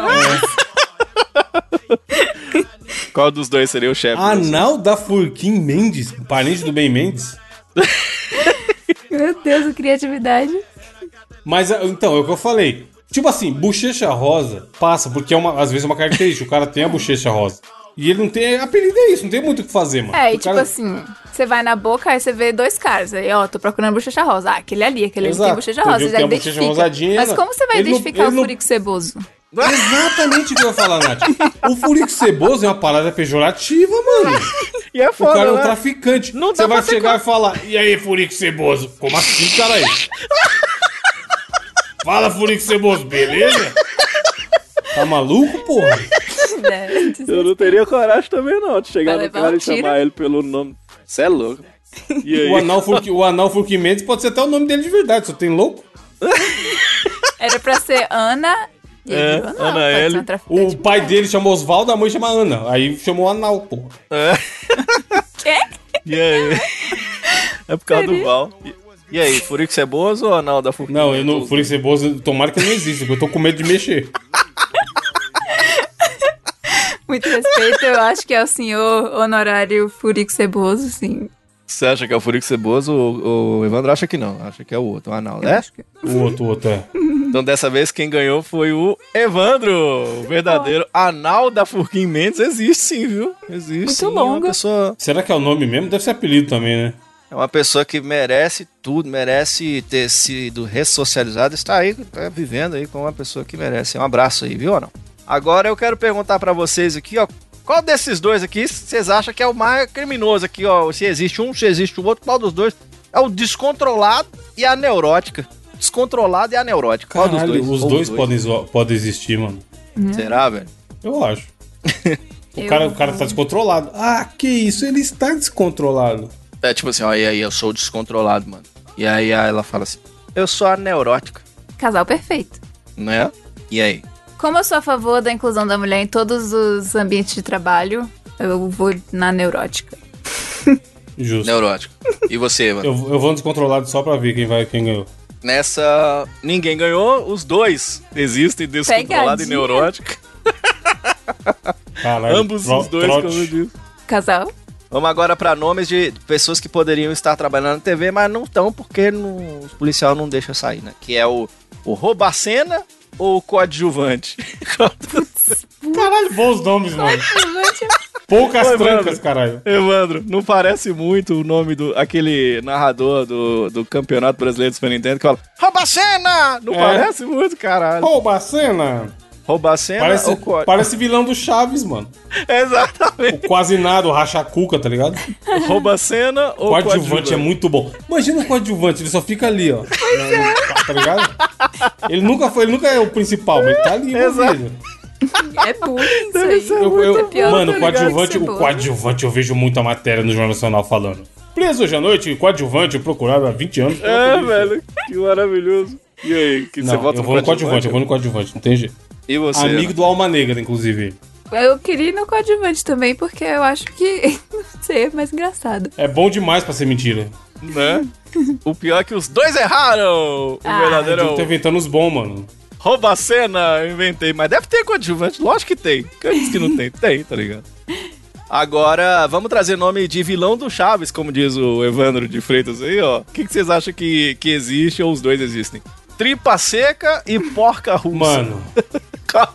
Qual dos dois seria o chefe? Anal da Furquim Mendes, parente do Ben Mendes. Meu Deus, a criatividade. Mas, então, é o que eu falei. Tipo assim, bochecha rosa passa, porque é uma, às vezes é uma característica. O cara tem a bochecha rosa. E ele não tem. Apelido é isso, não tem muito o que fazer, mano. É, e O tipo cara- assim, você vai na boca, aí você vê dois caras. Aí, ó, tô procurando bochecha rosa. Ah, aquele ali, aquele ali tem Exato. bochecha rosa. Você já tem bochecha identifica. rosadinha, Mas né? como você vai Ele não- identificar ele o não- furico ceboso? Exatamente o que eu ia falar, Nath. O furico ceboso é uma parada pejorativa, mano. E é O foda, cara é um né? traficante. Não Você vai chegar e falar, e aí, furico ceboso? Como assim, caralho? Fala, furico ceboso, beleza? Tá maluco, porra? né? Eu não teria coragem também, não, de chegar Vai no cara um e chamar ele pelo nome. Você é louco. E aí? O anal, Furqui, o anal Furqui Mendes pode ser até o nome dele de verdade, só tem louco. Era pra ser Ana. E É, virou Ana, Ana pode ser L. O pai dele chama Osvaldo, a mãe chama Ana. Aí chamou anal, porra. Quê? E aí? É por causa do Val. E, aí, Furico Ceboso ou Anal da Furquim? Não, eu não, Furico Ceboso, tomara que não exista, porque eu tô com medo de mexer. Muito respeito, eu acho que é o senhor honorário Furico Ceboso, sim. Você acha que é o Furico Ceboso ou o Evandro acha que não? Acha que é o outro, o Anal, né? Acho que- O outro, o outro é. Então dessa vez quem ganhou foi o Evandro, o verdadeiro Anal da Furquim Mendes. Existe sim, viu? Existe Muito sim. É longo. pessoa, Será que é o nome mesmo? Deve ser apelido também, né? É uma pessoa que merece tudo, merece ter sido ressocializada. Está aí, tá vivendo aí com uma pessoa que merece. Um abraço aí, viu, Anal? Agora eu quero perguntar pra vocês aqui, ó. Qual desses dois aqui vocês acham que é o mais criminoso aqui, ó? Se existe um, se existe o outro, qual dos dois? É o descontrolado e a neurótica. Descontrolado e a neurótica. Qual dos Caralho, dois? os Ou dois, podem, podem existir, mano. Será, velho? Eu acho. O Eu cara, o cara tá descontrolado. Ah, que isso? Ele está descontrolado. É tipo assim, ó, e aí, eu sou descontrolado, mano. E aí ela fala assim, eu sou a neurótica, Casal perfeito. né? E aí? Como eu sou a favor da inclusão da mulher em todos os ambientes de trabalho, eu vou na neurótica. Justo. Neurótico. E você, mano? Eu, eu vou no descontrolado só pra ver quem vai quem ganhou. Nessa, ninguém ganhou, os dois existem, descontrolado e Pegadinha. neurótico. Caralho. Ambos tro- os dois, trote. como eu disse. Casal? Vamos agora pra nomes de pessoas que poderiam estar trabalhando na TV, mas não estão porque não, os policial não deixa sair, né? Que é o, o Robacena ou o coadjuvante? Caralho, bons nomes, mano. Poucas Oi, trancas, mano. caralho. Evandro, não parece muito o nome do aquele narrador do, do Campeonato Brasileiro do Super Nintendo que fala Robacena! Não É. parece muito, caralho. Rouba a cena. Parece, ou coadjuvante? parece vilão do Chaves, mano. Exatamente. O quase nada, o racha-cuca, tá ligado? Robacena ou O coadjuvante coadjuvante? é muito bom. Imagina o coadjuvante, ele só fica ali, ó. Na- Tá ligado? Ele nunca foi, ele nunca é o principal, mas ele tá ali, Exato. É bullying isso aí. Eu, eu- É pior mano, o coadjuvante, o coadjuvante, eu vejo muita matéria no Jornal Nacional falando. Preso hoje à noite, coadjuvante procurado há 20 anos. É, polícia. velho, que maravilhoso. E aí, que você Não, volta eu vou no coadjuvante, eu vou no coadjuvante, não tem jeito. E você? Amigo do Alma Negra, inclusive. Eu queria ir no coadjuvante também, porque eu acho que, não sei, é mais engraçado. É bom demais pra ser mentira. né? O pior é que os dois erraram! O Ah. verdadeiro é Eu tô inventando os bons, mano. Roubacena, eu inventei. Mas deve ter coadjuvante, lógico que tem. Quem disse que não tem? Tem, tá ligado? Agora, vamos trazer nome de vilão do Chaves, como diz o Evandro de Freitas aí, ó. O que, que vocês acham que, que existe ou os dois existem? Tripa seca e porca russa. Mano,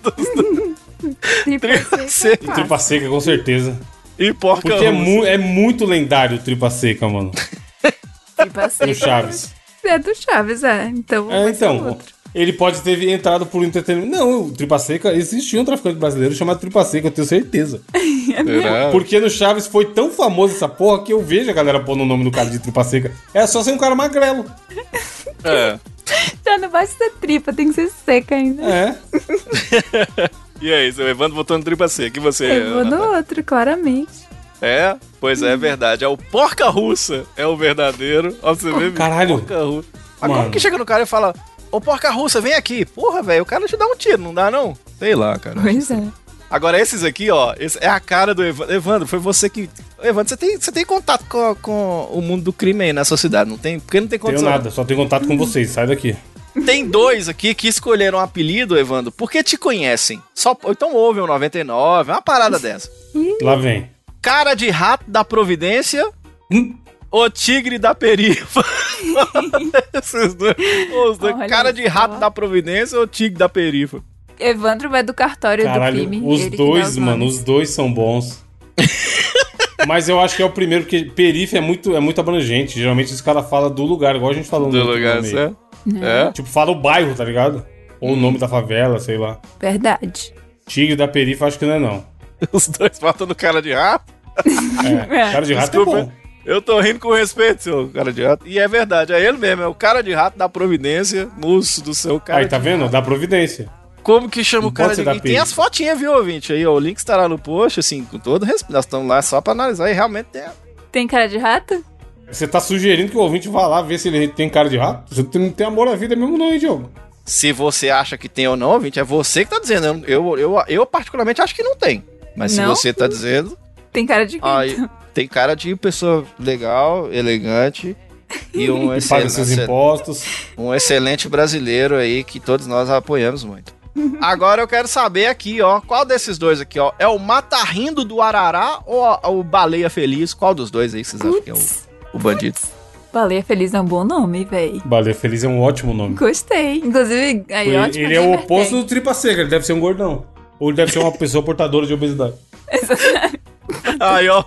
Dos dois? Tripa seca tripa seca, com certeza. e porca Porque é, mu- é muito lendário o tripa seca, mano. Tripa seca. No Chaves. É do Chaves, é. Então, É, ser então. Ele pode ter entrado por entretenimento. Não, o Tripa Seca, existia um traficante brasileiro chamado Tripa Seca, eu tenho certeza. Será? Porque no Chaves foi tão famoso essa porra que eu vejo a galera pondo o nome do cara de Tripa Seca. É só ser um cara magrelo. É. Não basta ser tripa, tem que ser seca ainda. É. E aí, seu Evandro votou no tripa seca. E você? Eu vou no outro, claramente. É? Pois é, é verdade. É o porca russa. É o verdadeiro. Ó, você vê? caralho. Porca russa. Mas Mano. como que chega no cara e fala, ô porca russa, vem aqui. Porra, velho, o cara te dá um tiro, não dá não? Sei lá, cara. Pois é. Agora, esses aqui, ó, esse é a cara do Evandro. Evandro, foi você que. Evandro, você tem, você tem contato com, com o mundo do crime aí na sua cidade, não tem? Porque não tem Tenho condição. nada, só tenho contato com vocês. Sai daqui. Tem dois aqui que escolheram um apelido, Evandro, porque te conhecem. Só, então ouvem o 99, uma parada dessa. Lá vem. Cara de rato da Providência Hum? ou tigre da perifa? Esses dois. Os dois. Olha Cara de só. rato da Providência ou tigre da perifa? Evandro vai do cartório do Caralho, crime. os dois, mano, os dois são bons. Mas eu acho que é o primeiro, porque perifa é muito, é muito abrangente. Geralmente os caras falam do lugar, igual a gente falou Do outro lugar, certo? É. Tipo, fala o bairro, tá ligado? Ou Hum. o nome da favela, sei lá. Verdade. Tigre da perifa, acho que não é não. Os dois matam no cara de rato. É, cara de rato Desculpa. é bom. Eu tô rindo com respeito, seu cara de rato. E é verdade, é ele mesmo, é o cara de rato da Providência, moço do seu cara. Aí, tá de vendo? rato. Dá providência. Como que chama Não o cara de da E tem as fotinhas, viu, ouvinte? Aí, ó, o link estará no post, assim, com todo respeito. Nós estamos lá só pra analisar e realmente tem. Tem cara de rato? Você tá sugerindo que o ouvinte vá lá ver se ele tem cara de rato? Você não tem amor à vida mesmo não, hein, Diogo? Se você acha que tem ou não, ouvinte, é você que tá dizendo. Eu, eu, eu particularmente acho que não tem. Mas Não? se você tá dizendo, Tem cara de quem? aí tem cara de pessoa legal, elegante e um E paga seus excelente, impostos. um excelente brasileiro aí que todos nós apoiamos muito. Agora eu quero saber aqui, ó, qual desses dois aqui, ó, é o Mata Rindo do Arará ou a- o Baleia Feliz? Qual dos dois aí vocês acham que é o, o bandido? Baleia Feliz é um bom nome, véi. Baleia Feliz é um ótimo nome. Gostei. Inclusive, aí Ele, ótimo. ele é o oposto do tripa seca, ele deve ser um gordão. Ou ele deve ser uma pessoa portadora de obesidade. Aí, ó,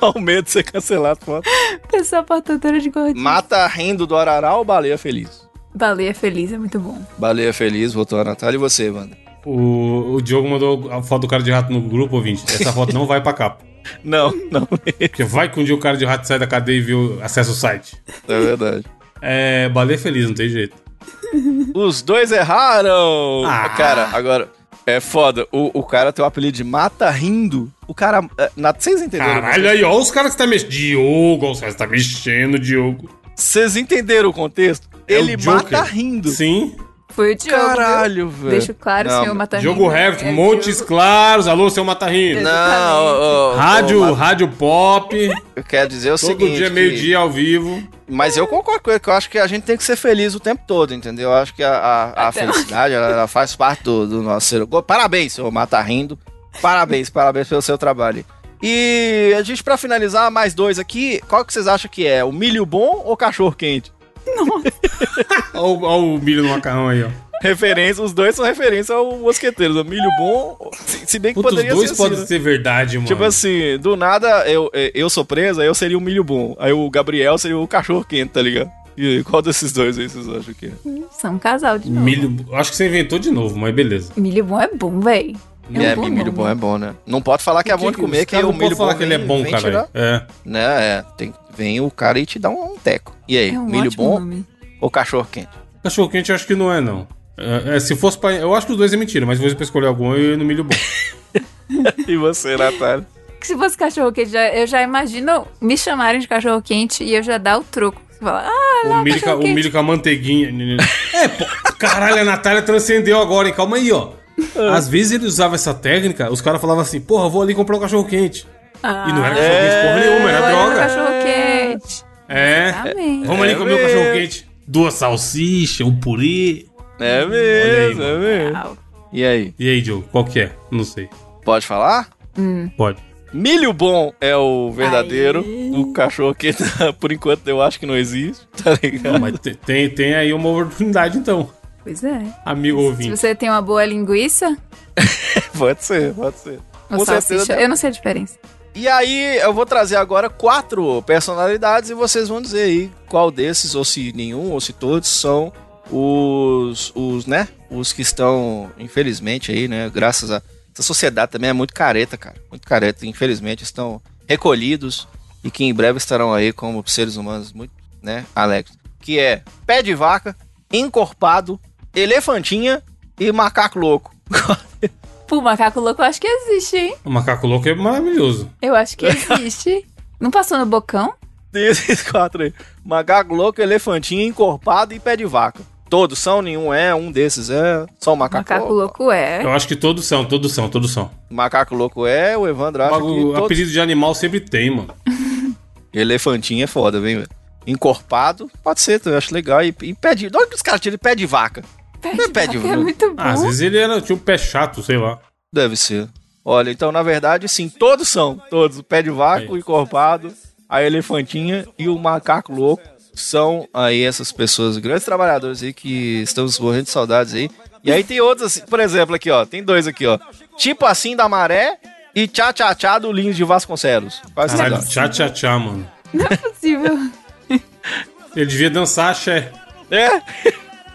ó o medo de ser cancelado, foda. Pessoa portadora de gordinho. Mata Rindo do Arará ou Baleia Feliz? Baleia Feliz é muito bom. Baleia Feliz, voltou a Natália e você, Wanda? O, o Diogo mandou a foto do cara de rato no grupo, ouvinte. Essa foto não vai pra capa. Não, não, Porque vai que um dia o cara de rato sai da cadeia e viu, acessa o site. é verdade. É, baleia feliz, não tem jeito. Os dois erraram! Ah. Cara, agora, é foda. O, o cara tem o apelido de Mata Rindo. O cara. é, Na, vocês entenderam? Caralho, aí, ó, os caras que tá mexendo. Diogo, os caras tá mexendo, Diogo. Vocês entenderam o contexto? É o Ele Joker. mata rindo. Sim. Foi o Diogo. Caralho, viu? velho. Deixo claro, Não, senhor Matarino. Diogo Herbert, É Montes Diogo. Claros. Alô, seu Matarrino. Não, ô, ô, Rádio, Mata- rádio pop. eu quero dizer o Todo seguinte. dia, que- meio-dia, ao vivo. Mas eu concordo com ele, que eu acho que a gente tem que ser feliz o tempo todo, entendeu? Eu acho que a, a- a felicidade, ela, ela faz parte do, do nosso ser. humano. Parabéns, senhor Mata Rindo. Parabéns, parabéns pelo seu trabalho. E a gente, pra finalizar, mais dois aqui. Qual que vocês acham que é? O milho bom ou cachorro quente? Olha o milho no macarrão aí, ó. Referência, os dois são referência ao mosqueteiro. O milho bom, se, bem que Puta, os poderia dois ser podem assim, né? ser verdade, mano. Tipo assim, do nada eu, eu sou preso, aí eu seria o milho bom. Aí o Gabriel seria o cachorro quente, tá ligado? E aí, qual desses dois aí vocês acham que é? São um casal de novo. Milho. Acho que você inventou de novo, mas beleza. Milho bom é bom, véi. É, É, um bom milho bom é bom, né? Não pode falar que é bom de comer, que caras o não milho falar bom que ele é bom, cara. tirar- É. Né, é. Tem, vem o cara e te dá um teco. E aí, É um milho bom nome. ou cachorro quente? Cachorro quente eu acho que não é, não. É, é, se fosse pra. Eu acho que os dois é mentira, mas se fosse pra escolher algum, eu ia no milho bom. e você, Natália? Que se fosse cachorro quente, eu já imagino me chamarem de cachorro quente e eu já dar o troco. Você fala, ah, lá, O milho, com, cachorro o milho com a manteiguinha. É, pô, caralho, a Natália transcendeu agora, hein? Calma aí, ó. Às vezes ele usava essa técnica, os caras falavam assim, porra, vou ali comprar um cachorro quente. Ah, E não era cachorro quente porra nenhuma, era droga. cachorro quente. É. Amém. Vamos ali É comer o mesmo. cachorro quente. Duas salsichas, um purê. É Olha aí, mesmo, é mesmo. E aí, E aí, Diogo, qual que é? Não sei. pode falar? Pode. Milho bom é o verdadeiro. Aí. O cachorro quente, por enquanto, eu acho que não existe, tá ligado? Não, mas te- tem, tem aí uma oportunidade, então. Pois é. Amigo Se ouvinte. você tem uma boa linguiça Pode ser, pode ser. ou Com salsicha, eu não sei a diferença. E aí, eu vou trazer agora quatro personalidades e vocês vão dizer aí qual desses, ou se nenhum, ou se todos, são os, os, né? Os que estão, infelizmente, aí, né? Graças a. Essa sociedade também é muito careta, cara. Muito careta. Infelizmente, estão recolhidos e que em breve estarão aí como seres humanos muito, né? Alegres. Que é pé de vaca, encorpado, elefantinha e macaco louco. Pô, macaco louco eu acho que existe, hein? O macaco louco é maravilhoso. Eu acho que existe. não passou no bocão? Tem esses quatro aí. Macaco louco, elefantinho, encorpado e pé de vaca. Todos são, nenhum é, um desses é. Só o macaco, Macaco louco é. Eu acho que todos são, todos são, todos são. Macaco louco é, o Evandro acha que O todos... apelido de animal sempre tem, mano. Elefantinho é foda, vem, velho. Encorpado, pode ser, eu acho legal. E, e pé de... Que os caras tiram pé de vaca? Pé é de pé de vaca é muito bom. Ah, às vezes ele era, tinha um pé chato, sei lá. Deve ser. Olha, então, na verdade, sim, todos são. Todos. O pé de vaca, o encorpado, a elefantinha e o macaco louco são aí essas pessoas, grandes trabalhadores aí que estamos morrendo de saudades aí. E aí tem outros, assim, por exemplo, aqui, ó. Tem dois aqui, ó. Tipo assim da maré e tchá tchá tchá do Lins de Vasconcelos. Quase Caralho, legal. tchá tchá tchá, mano. Não é possível. Ele devia dançar axé. É.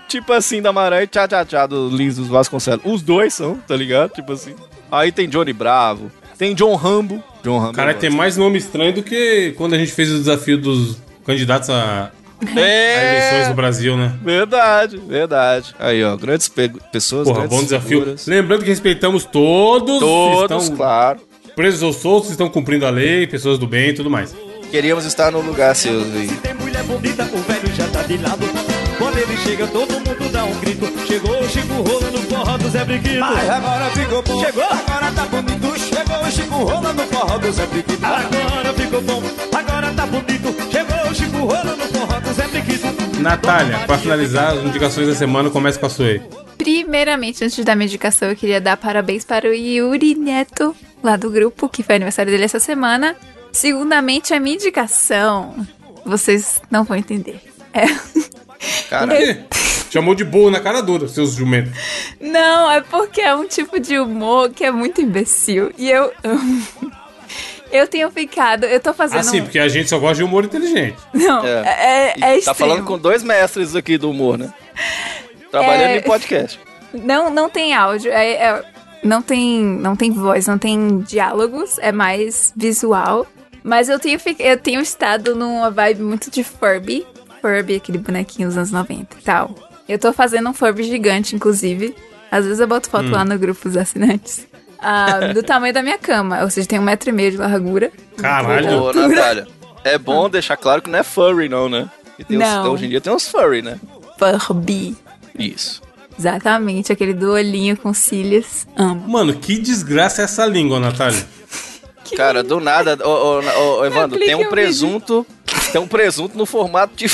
tipo assim da maré e tchá tchá tchá do Lins dos Vasconcelos. Os dois são, tá ligado? Tipo assim. Aí tem Johnny Bravo, tem John Rambo. John Rambo. Cara, eu tem mais nome estranho do que quando a gente fez o desafio dos candidatos a, a eleições É. no Brasil, né? Verdade, verdade. Aí, ó, grandes pe- pessoas, Porra, grandes bom desafio. figuras. Lembrando que respeitamos todos, Todos, estão claro. presos ou soltos, estão cumprindo a lei, pessoas do bem e tudo mais. Queríamos estar no lugar seu. Se tem mulher bonita, o velho já tá de lado. Quando ele chega, todo mundo dá um grito. Chegou o Chico Rola no forró do Zé Briquito. Ai, agora ficou bom. Chegou. Agora tá bonito. Chegou o Chico Rola no forró do Zé Briquito. Agora ficou bom, agora tá bonito. Chegou o Chico Rola no forró do Zé Briquito. Natália, pra finalizar as indicações da semana, começa com a sua aí. Primeiramente, antes de dar minha indicação, eu queria dar parabéns para o Yuri Neto, lá do grupo, que foi aniversário dele essa semana. Segundamente, a minha indicação. Vocês não vão entender. É. Caralho. Ih, Chamou de burro na cara dura, seus jumentos. Não, é porque é um tipo de humor que é muito imbecil. E eu amo. Eu tenho ficado. Eu tô fazendo. Assim, porque a gente só gosta de humor inteligente. Não, É. é, é, E tá extremo. falando com dois mestres aqui do humor, né? Trabalhando É. em podcast. Não, não tem áudio, é, é- não tem, não tem voz, não tem diálogos, é mais visual. Mas eu tenho, eu tenho estado numa vibe muito de Furby. Furby, aquele bonequinho dos anos 90 e tal. Eu tô fazendo um Furby gigante, inclusive. Às vezes eu boto foto lá no grupo dos assinantes. Ah, do tamanho da minha cama, ou seja, tem um metro e meio de largura. Caralho. Ô, Natália, é bom deixar claro que não é furry, não, né? Tem uns- Não. hoje em dia tem uns furry, né? Furby. Isso. Exatamente, aquele do olhinho com cílios. Amo. Mano, que desgraça é essa língua, Natália? Cara, do nada, ô, ô, ô, ô, Evandro, tem um presunto. Tem um presunto no formato de.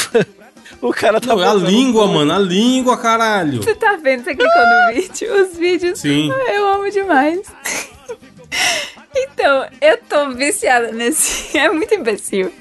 o cara tá. Não, é a língua, mano, a língua, caralho. Você tá vendo? Você clicou no vídeo? Os vídeos. Sim. Eu amo demais. Então, eu tô viciada nesse. É muito imbecil.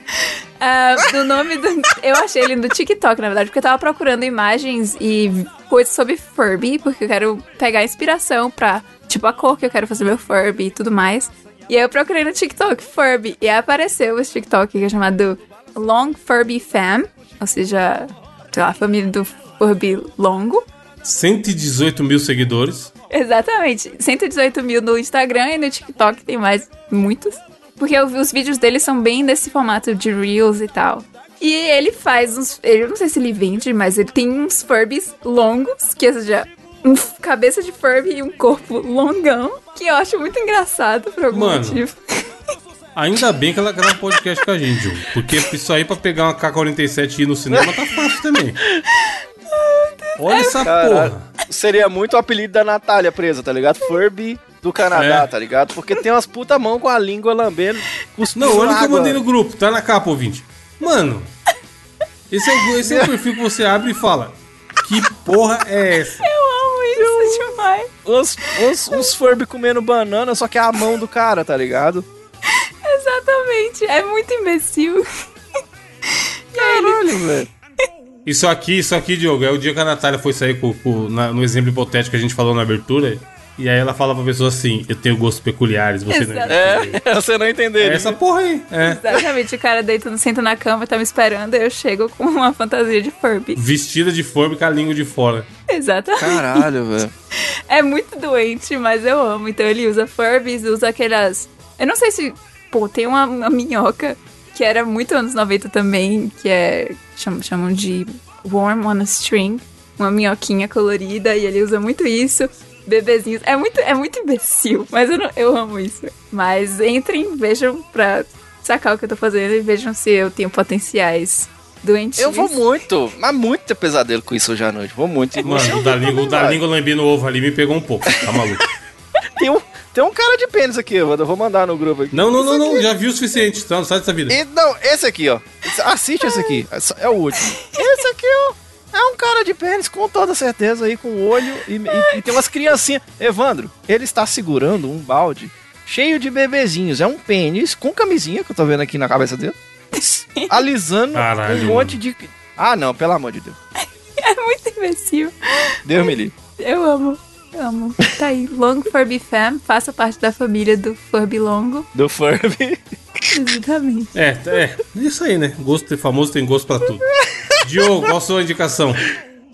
Ah, do nome do. Eu achei ele no TikTok, na verdade, porque eu tava procurando imagens e coisas sobre Furby, porque eu quero pegar inspiração pra. Tipo, a cor que eu quero fazer meu Furby e tudo mais. E aí eu procurei no TikTok Furby. E aí apareceu esse TikTok que é chamado Long Furby Fam. Ou seja, sei lá, família do Furby longo. 118 mil seguidores. Exatamente. 118 mil no Instagram e no TikTok tem mais muitos. Porque eu vi os vídeos dele são bem nesse formato de Reels e tal. E ele faz uns. Eu não sei se ele vende, mas ele tem uns Furbies longos, que seja, um cabeça de Furby e um corpo longão, que eu acho muito engraçado por algum Mano. motivo. Ainda bem que ela grava podcast com a gente, Ju. Porque isso aí pra pegar uma K-47 e ir no cinema tá fácil também. Olha essa Caralho. porra. Seria muito o apelido da Natália presa, tá ligado? Furby do Canadá, É. tá ligado? Porque tem umas puta mão com a língua lambendo. cuspindo Não, olha o que eu água. mandei no grupo, tá na capa, ouvinte. Mano, esse é, o, esse é o perfil que você abre e fala: Que porra é essa? Demais. Uns, uns, uns Furby comendo banana, só que é a mão do cara, tá ligado? Exatamente. É muito imbecil. Caralho, velho. Isso aqui, isso aqui, Diogo, é o dia que a Natália foi sair com, com- na- no exemplo hipotético que a gente falou na abertura. E aí ela fala pra pessoa assim: Eu tenho gostos peculiares, você não Exato. É, você não entendeu. É essa porra aí. É. Exatamente. O cara deita, senta na cama e tá me esperando. Eu chego com uma fantasia de Furby. Vestida de forma com a língua de fora. Exatamente. Caralho, velho. É muito doente, mas eu amo. Então ele usa Furbies, usa aquelas. Eu não sei se. Pô, tem uma, uma minhoca que era muito anos 90 também, que é. Chamam, chamam de Warm on a String. Uma minhoquinha colorida, e ele usa muito isso. Bebezinhos. É muito, é muito imbecil, mas eu, não- eu amo isso. Mas entrem, vejam pra sacar o que eu tô fazendo e vejam se eu tenho potenciais doentios. Eu vou muito, mas muito ter pesadelo com isso hoje à noite. Vou muito. Mano, o da língua, o da língua lambendo ovo ali me pegou um pouco. Tá maluco? Tem um, tem um cara de pênis aqui, eu vou- eu vou mandar no grupo aqui. Não, não, não, não. Já vi o suficiente. Tá, sai dessa vida. E, não, esse aqui, ó. Assiste esse aqui. É o último. Esse aqui, ó. É um cara de pênis, com toda certeza, aí, com olho. E, e- e tem umas criancinhas. Evandro, ele está segurando um balde cheio de bebezinhos. É um pênis com camisinha, que eu tô vendo aqui na cabeça dele. Alisando Caralho, um monte de. Ah, não, pelo amor de Deus. É muito imbecil. Deus me livre. Eu amo. Eu amo. Tá aí. Long Furby Fam. Faça parte da família do Furby Longo. Do Furby. Exatamente. É, é. Isso aí, né? Gosto de famoso tem gosto pra tudo. Diogo, qual a sua indicação?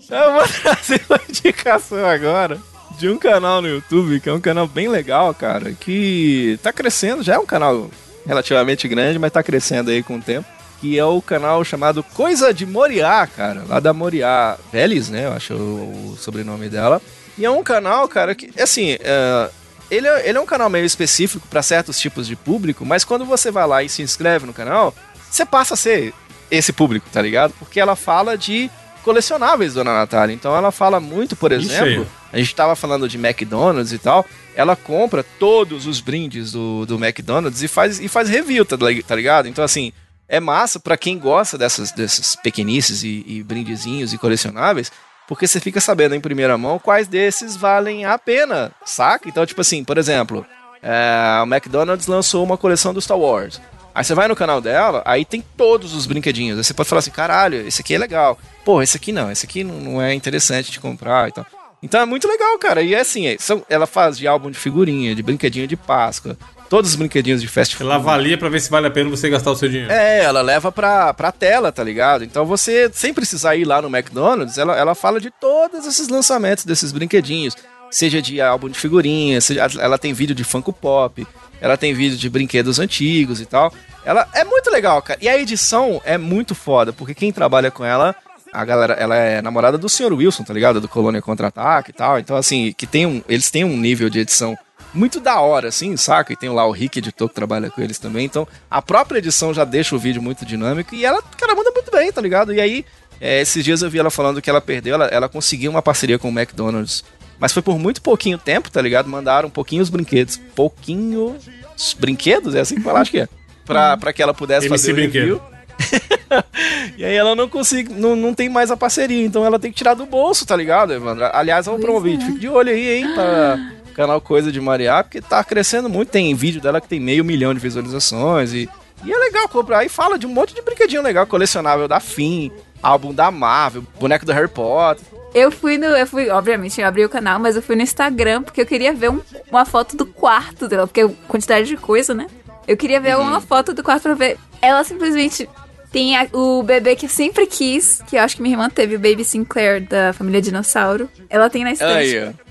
Eu vou trazer uma indicação agora de um canal no YouTube, que é um canal bem legal, cara, que tá crescendo, já é um canal relativamente grande, mas tá crescendo aí com o tempo. Que é o canal chamado Coisa de Moriá, cara, lá da Moriá Vélez, né? Eu acho o, o sobrenome dela. E é um canal, cara, que, assim, é, ele, é, ele é um canal meio específico para certos tipos de público, mas quando você vai lá e se inscreve no canal, você passa a ser esse público, tá ligado? Porque ela fala de colecionáveis, dona Natália. Então ela fala muito, por exemplo, a gente tava falando de McDonald's e tal, ela compra todos os brindes do, do McDonald's e faz, e faz review, tá, tá ligado? Então, assim, é massa pra quem gosta dessas, dessas pequenices e, e brindezinhos e colecionáveis, porque você fica sabendo em primeira mão quais desses valem a pena, saca? Então, tipo assim, por exemplo, é, o McDonald's lançou uma coleção do Star Wars. Aí você vai no canal dela, aí tem todos os brinquedinhos. Aí você pode falar assim, caralho, esse aqui é legal. Pô, esse aqui não, esse aqui não, é interessante de comprar e tal. Então é muito legal, cara. E é assim, é- ela faz de álbum de figurinha, de brinquedinho de Páscoa, todos os brinquedinhos de fast food. Ela avalia pra ver se vale a pena você gastar o seu dinheiro. É, ela leva pra, pra tela, tá ligado? Então você, sem precisar ir lá no McDonald's, ela, ela fala de todos esses lançamentos desses brinquedinhos. Seja de álbum de figurinha, seja, ela tem vídeo de Funko Pop, ela tem vídeo de brinquedos antigos e tal. Ela é muito legal, cara. E a edição é muito foda, porque quem trabalha com ela, a galera, ela é namorada do Sr. Wilson, tá ligado? Do Colônia Contra-Ataque e tal. Então, assim, que tem um, eles têm um nível de edição muito da hora, assim, saca? E tem lá o Rick editor que trabalha com eles também. Então, a própria edição já deixa o vídeo muito dinâmico e ela, cara, manda muito bem, tá ligado? E aí, é, esses dias eu vi ela falando que ela perdeu, ela, ela conseguiu uma parceria com o McDonald's. Mas foi por muito pouquinho tempo, tá ligado? Mandaram um pouquinho os brinquedos. Pouquinho. os brinquedos? É assim que falar, acho que é. Pra, pra que ela pudesse MC fazer o Brinquedo. review. e aí ela não consegue, não, não tem mais a parceria, então ela tem que tirar do bolso, tá ligado, Evandro? Aliás, vamos promover, é. fica de olho aí, hein, pra canal Coisa de Mariá, porque tá crescendo muito, tem vídeo dela que tem meio milhão de visualizações e, e é legal comprar, e fala de um monte de brinquedinho legal, colecionável da Fim, álbum da Marvel, boneco do Harry Potter. Eu fui no. Eu fui, obviamente, eu abri o canal, mas eu fui no Instagram porque eu queria ver um- uma foto do quarto dela, porque quantidade de coisa, né? Eu queria ver uma foto do quarto pra ver. Ela simplesmente tem a- o bebê que eu sempre quis, que eu acho que minha irmã teve, o Baby Sinclair da família Dinossauro. Ela tem na estante.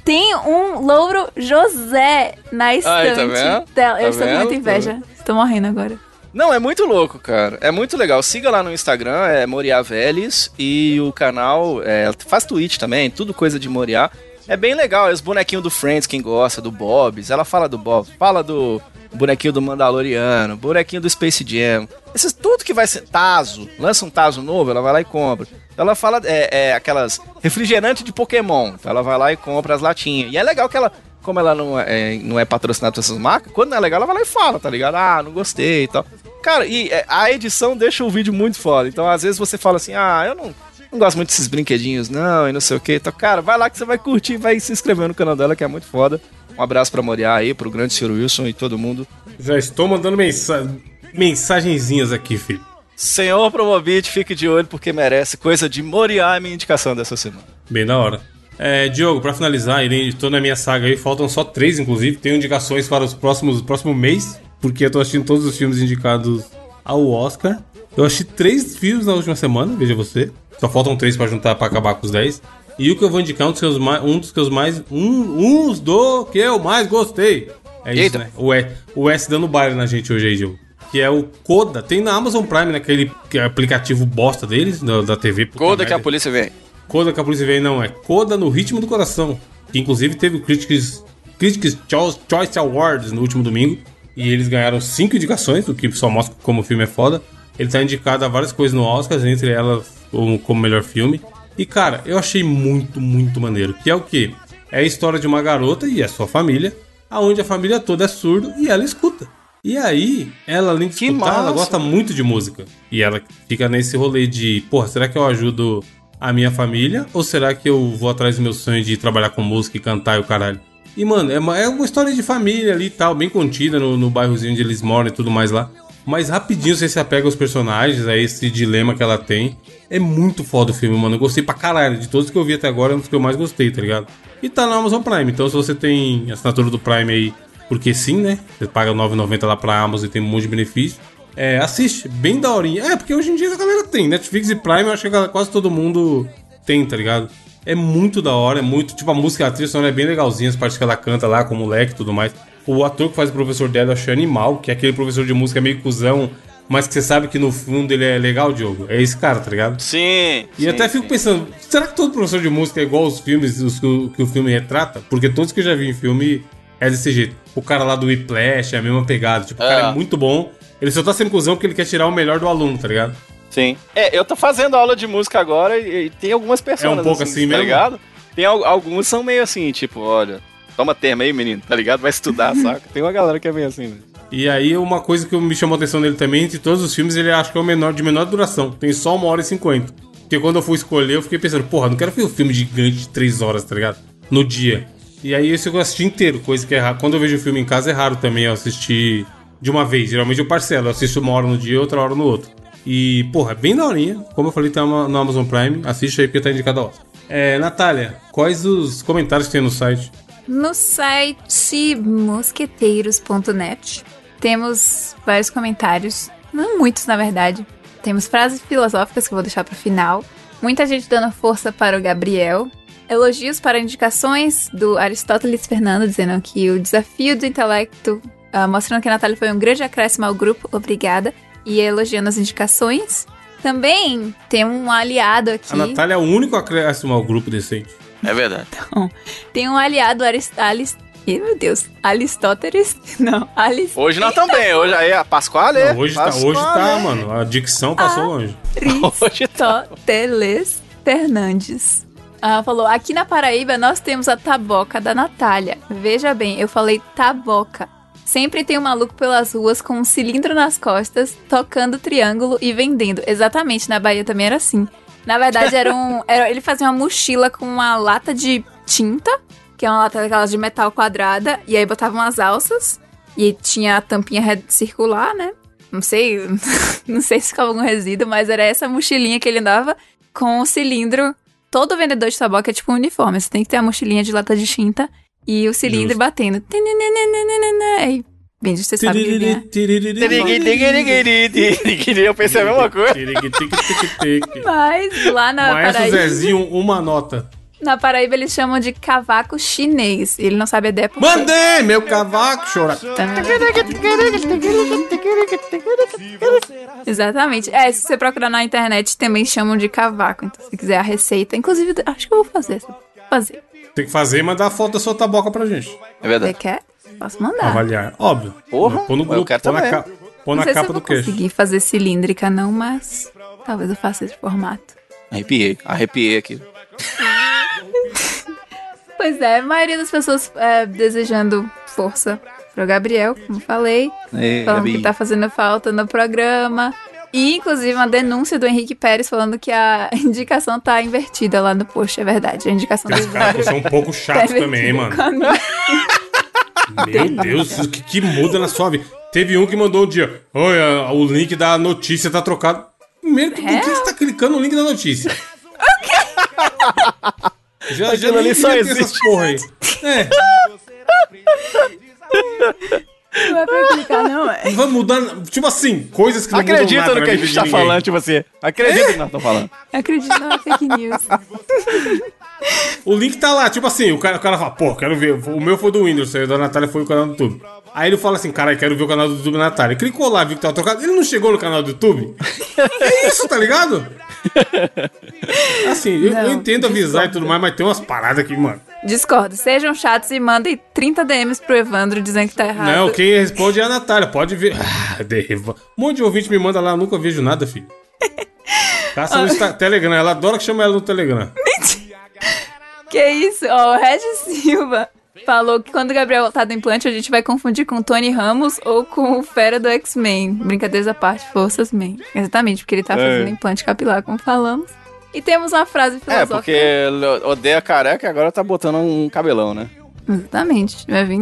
Tem um louro José na estante tá dela. Eu Tá estou com muita inveja. Estou morrendo agora. Não, é muito louco, cara. É muito legal. Siga lá no Instagram, é Moriá Vélez. E o canal é, faz tweet também, tudo coisa de Moriá. É bem legal, é os bonequinhos do Friends, quem gosta, do Bob's. Ela fala do Bob, fala do bonequinho do Mandaloriano, bonequinho do Space Jam. Esses, tudo que vai ser Tazo, lança um Tazo novo, ela vai lá e compra. Ela fala é, é, aquelas refrigerante de Pokémon. Então ela vai lá e compra as latinhas. E é legal que ela, como ela não é, não é patrocinada por essas marcas, quando não é legal, ela vai lá e fala, tá ligado? Ah, não gostei e tal. Cara, e é, a edição deixa o vídeo muito foda. Então, às vezes você fala assim, ah, eu não, não gosto muito desses brinquedinhos, não, e não sei o que. Então, cara, vai lá que você vai curtir, vai se inscrever no canal dela, que é muito foda. Um abraço pra Moriá aí, pro grande Sr. Wilson e todo mundo. Já estou mandando mensa mensagenzinhas aqui, filho. Senhor Promovite, fique de olho porque merece. Coisa de Moriá é minha indicação dessa semana. Bem da hora. É, Diogo, pra finalizar, tô na minha saga aí, faltam só três, inclusive. Tenho indicações para os próximos próximo mês, porque eu tô assistindo todos os filmes indicados ao Oscar. Eu assisti três filmes na última semana, veja você. Só faltam três pra juntar pra acabar com os dez. E o que eu vou indicar é um dos que eu mais, um dos que eu mais, um, uns do que eu mais gostei. É isso, Eita. né? O S, o S dando baile na gente hoje aí, Diogo. Que é o Coda. Tem na Amazon Prime, naquele que é aplicativo bosta deles, da, da TV. Coda que a polícia vem. Coda que a polícia veio não é Coda no ritmo do coração. Que inclusive teve o Critics, Critics Choice Awards no último domingo. E eles ganharam cinco indicações, o que só mostra como o filme é foda. Ele tá indicado a várias coisas no Oscar, entre elas como, melhor filme. E, cara, eu achei muito, muito maneiro. Que é o quê? É a história de uma garota e a sua família, aonde a família toda é surdo e ela escuta. E aí, ela, além de Que escutar, ela massa. gosta muito de música. E ela fica nesse rolê de, porra, será que eu ajudo a minha família? Ou será que eu vou atrás do meu sonho de trabalhar com música e cantar e o caralho? E, mano, é uma, é uma história de família ali e tal, bem contida no, no bairrozinho onde eles moram e tudo mais lá. Mas rapidinho você se apega aos personagens, a esse dilema que ela tem. É muito foda o filme, mano. Eu gostei pra caralho. De todos que eu vi até agora, é um dos que eu mais gostei, tá ligado? E tá na Amazon Prime. Então, se você tem assinatura do Prime aí, porque sim, né? Você paga R$ 9,90 lá pra Amazon e tem um monte de benefício. É, assiste, bem daorinha. É, porque hoje em dia a galera tem. Netflix e Prime, eu acho que quase todo mundo tem, tá ligado? É muito da hora, é muito. Tipo, a música, a trilha sonora é bem legalzinha, as partes que ela canta lá com o moleque e tudo mais. O ator que faz o professor dela, eu achei animal, que é aquele professor de música meio cuzão, mas que você sabe que no fundo ele é legal, Diogo. É esse cara, tá ligado? Sim. E sim, até fico sim. pensando, será que todo professor de música é igual aos filmes os que, o- que o filme retrata? Porque todos que eu já vi em filme é desse jeito. O cara lá do Whiplash é a mesma pegada. Tipo, o cara É. é muito bom. Ele só tá sendo cuzão porque ele quer tirar o melhor do aluno, tá ligado? Sim. É, eu tô fazendo aula de música agora e, e tem algumas pessoas É um pouco assim tá mesmo? ligado? Tem al- alguns são meio assim, tipo, olha, toma termo aí, menino, tá ligado? Vai estudar, saca? Tem uma galera que é meio assim, né? E aí, uma coisa que me chamou a atenção dele também, entre todos os filmes, ele acho que é o menor de menor duração. Tem só uma hora e cinquenta. Porque quando eu fui escolher, eu fiquei pensando, porra, não quero ver um filme gigante de três horas, tá ligado? No dia. E aí esse eu assisti inteiro, coisa que é raro. Quando eu vejo filme em casa é raro também eu assistir de uma vez. Geralmente eu parcelo, eu assisto uma hora no dia e outra hora no outro. E, porra, bem daorinha. Como eu falei, tá no Amazon Prime. Assiste aí porque tá indicado a Oscar. É, Natália, quais os comentários que tem no site? No site mosqueteiros.net temos vários comentários, não muitos na verdade. Temos frases filosóficas que eu vou deixar pro final. Muita gente dando força para o Gabriel. Elogios para indicações do Aristóteles Fernando, dizendo que o desafio do intelecto, ah, mostrando que a Natália foi um grande acréscimo ao grupo, obrigada. E elogiando as indicações. Também tem um aliado aqui. A Natália é o único acréscimo ao grupo decente. É verdade. Tem um aliado Aristoteles. Ih, meu Deus. Aristóteles? Não, Alis... Hoje nós também, hoje aí a Pasquale. Não, hoje, tá, hoje tá, mano, a dicção passou longe. Hoje tá. Aristóteles Fernandes. Ah, falou, aqui na Paraíba nós temos a taboca da Natália. Veja bem, eu falei taboca. Sempre tem um maluco pelas ruas com um cilindro nas costas, tocando triângulo e vendendo. Exatamente, na Bahia também era assim. Na verdade, era um. era- ele fazia uma mochila com uma lata de tinta, que é uma lata daquelas de metal quadrada, e aí botava umas alças, e tinha a tampinha circular, né? Não sei, não sei se ficava algum resíduo, mas era essa mochilinha que ele andava com o cilindro. Todo vendedor de tabaco é tipo um uniforme. Você tem que ter a mochilinha de lata de tinta e o cilindro Justo. batendo. Aí, bem, você sabe que ele é. Eu pensei a mesma coisa. Mas lá na Maestro Paraíba, Zezinho, uma nota. na Paraíba eles chamam de cavaco chinês. Ele não sabe a ideia porque... Mandei meu cavaco chorar. Exatamente. É, se você procurar na internet, também chamam de cavaco. Então, se quiser a receita. Inclusive, acho que eu vou fazer. Vou fazer. Tem que fazer e mandar a foto da sua taboca pra gente. É Você verdade. quer? Posso mandar. Avaliar. Óbvio. Porra, Pô no eu grupo, quero pô na, ca- pô não na eu capa do queixo. conseguir fazer cilíndrica, não, mas talvez eu faça esse formato. Arrepiei, arrepiei aqui. Pois é, a maioria das pessoas é, desejando força pro Gabriel, como falei. Ei, falando Gabi. que tá fazendo falta no programa. E, inclusive, uma denúncia do Henrique Pérez falando que a indicação tá invertida lá no post. É verdade, a indicação Esse do cara você é um pouco tá chato também, hein, mano. Meu Deus, o que, que muda na sua vida? Teve um que mandou um dia, olha, o link da notícia tá trocado. Primeiro, que, por que você tá clicando no link da notícia? já, já Aquilo nem ali só devia ter essas existe. porra aí. É, Não é pra clicar, não é. vai mudar, tipo assim, coisas que não mudam Acredita nada no na que a gente de tá ninguém. falando, tipo assim. Acredita no que nós estamos falando. Acredito, não é fake news. O link tá lá, tipo assim, o cara, o cara fala, pô, quero ver. O meu foi do Windows, o da Natália foi o canal do YouTube. Aí ele fala assim, cara, quero ver o canal do YouTube da Natália. Clicou lá, viu que tava trocado. Ele não chegou no canal do YouTube? é isso, tá ligado? Assim, eu, Não, eu entendo avisar e tudo mais, mas tem umas paradas aqui, mano. Discordo. Sejam chatos e mandem 30 DMs pro Evandro dizendo que tá errado. Não, quem responde é a Natália. Pode ver. Ah, derreva. Um monte de ouvinte me manda lá, eu nunca vejo nada, filho. Caça no Insta- Telegram. Ela adora que chama ela no Telegram. Que isso? Ó, o Regis Silva falou que quando o Gabriel voltar do implante, a gente vai confundir com o Tony Ramos ou com o Fera do X-Men. Brincadeiras à parte, Forças Man. Exatamente, porque ele tá fazendo implante capilar, como falamos. E temos uma frase É, filosófica. porque ele odeia careca e agora tá botando um cabelão, né? Exatamente. Vai vir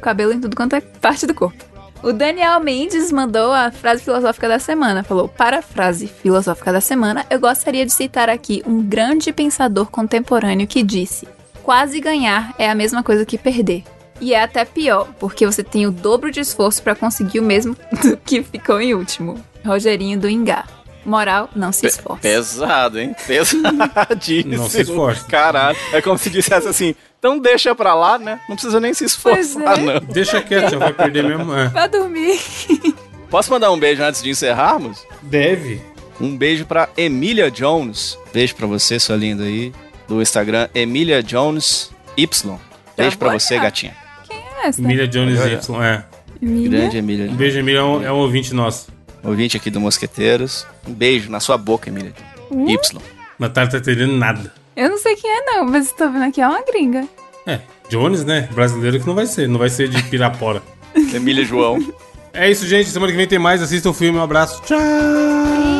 cabelo em tudo quanto é parte do corpo. O Daniel Mendes mandou a frase filosófica da semana. Falou: Para a frase filosófica da semana, eu gostaria de citar aqui um grande pensador contemporâneo que disse: Quase ganhar é a mesma coisa que perder. E é até pior, porque você tem o dobro de esforço para conseguir o mesmo do que ficou em último. Rogerinho do Ingá. Moral, não se esforce. Pesado, hein? Pesadíssimo. Não se esforce. Caralho. É como se dissesse assim, então deixa pra lá, né? Não precisa nem se esforçar, é. não. Deixa quieto, já vai perder mesmo. É. Vai dormir. Posso mandar um beijo antes de encerrarmos? Deve. Um beijo pra Emília Jones. Beijo pra você, sua linda aí. Do Instagram, Emília Jones Y. Beijo pra você, gatinha. É essa? Emília Jones. Y, é. Emília? Grande Emília. Um beijo, Emília, é um, é um ouvinte nosso. Ouvinte aqui do Mosqueteiros. Um beijo na sua boca, Emília. Y. Natália tá entendendo nada. Eu não sei quem é, não, mas tô vendo aqui é uma gringa. É, Jones, né? Brasileiro que não vai ser. Não vai ser de Pirapora. Emília João. É isso, gente. Semana que vem tem mais. Assista o filme. Um abraço. Tchau.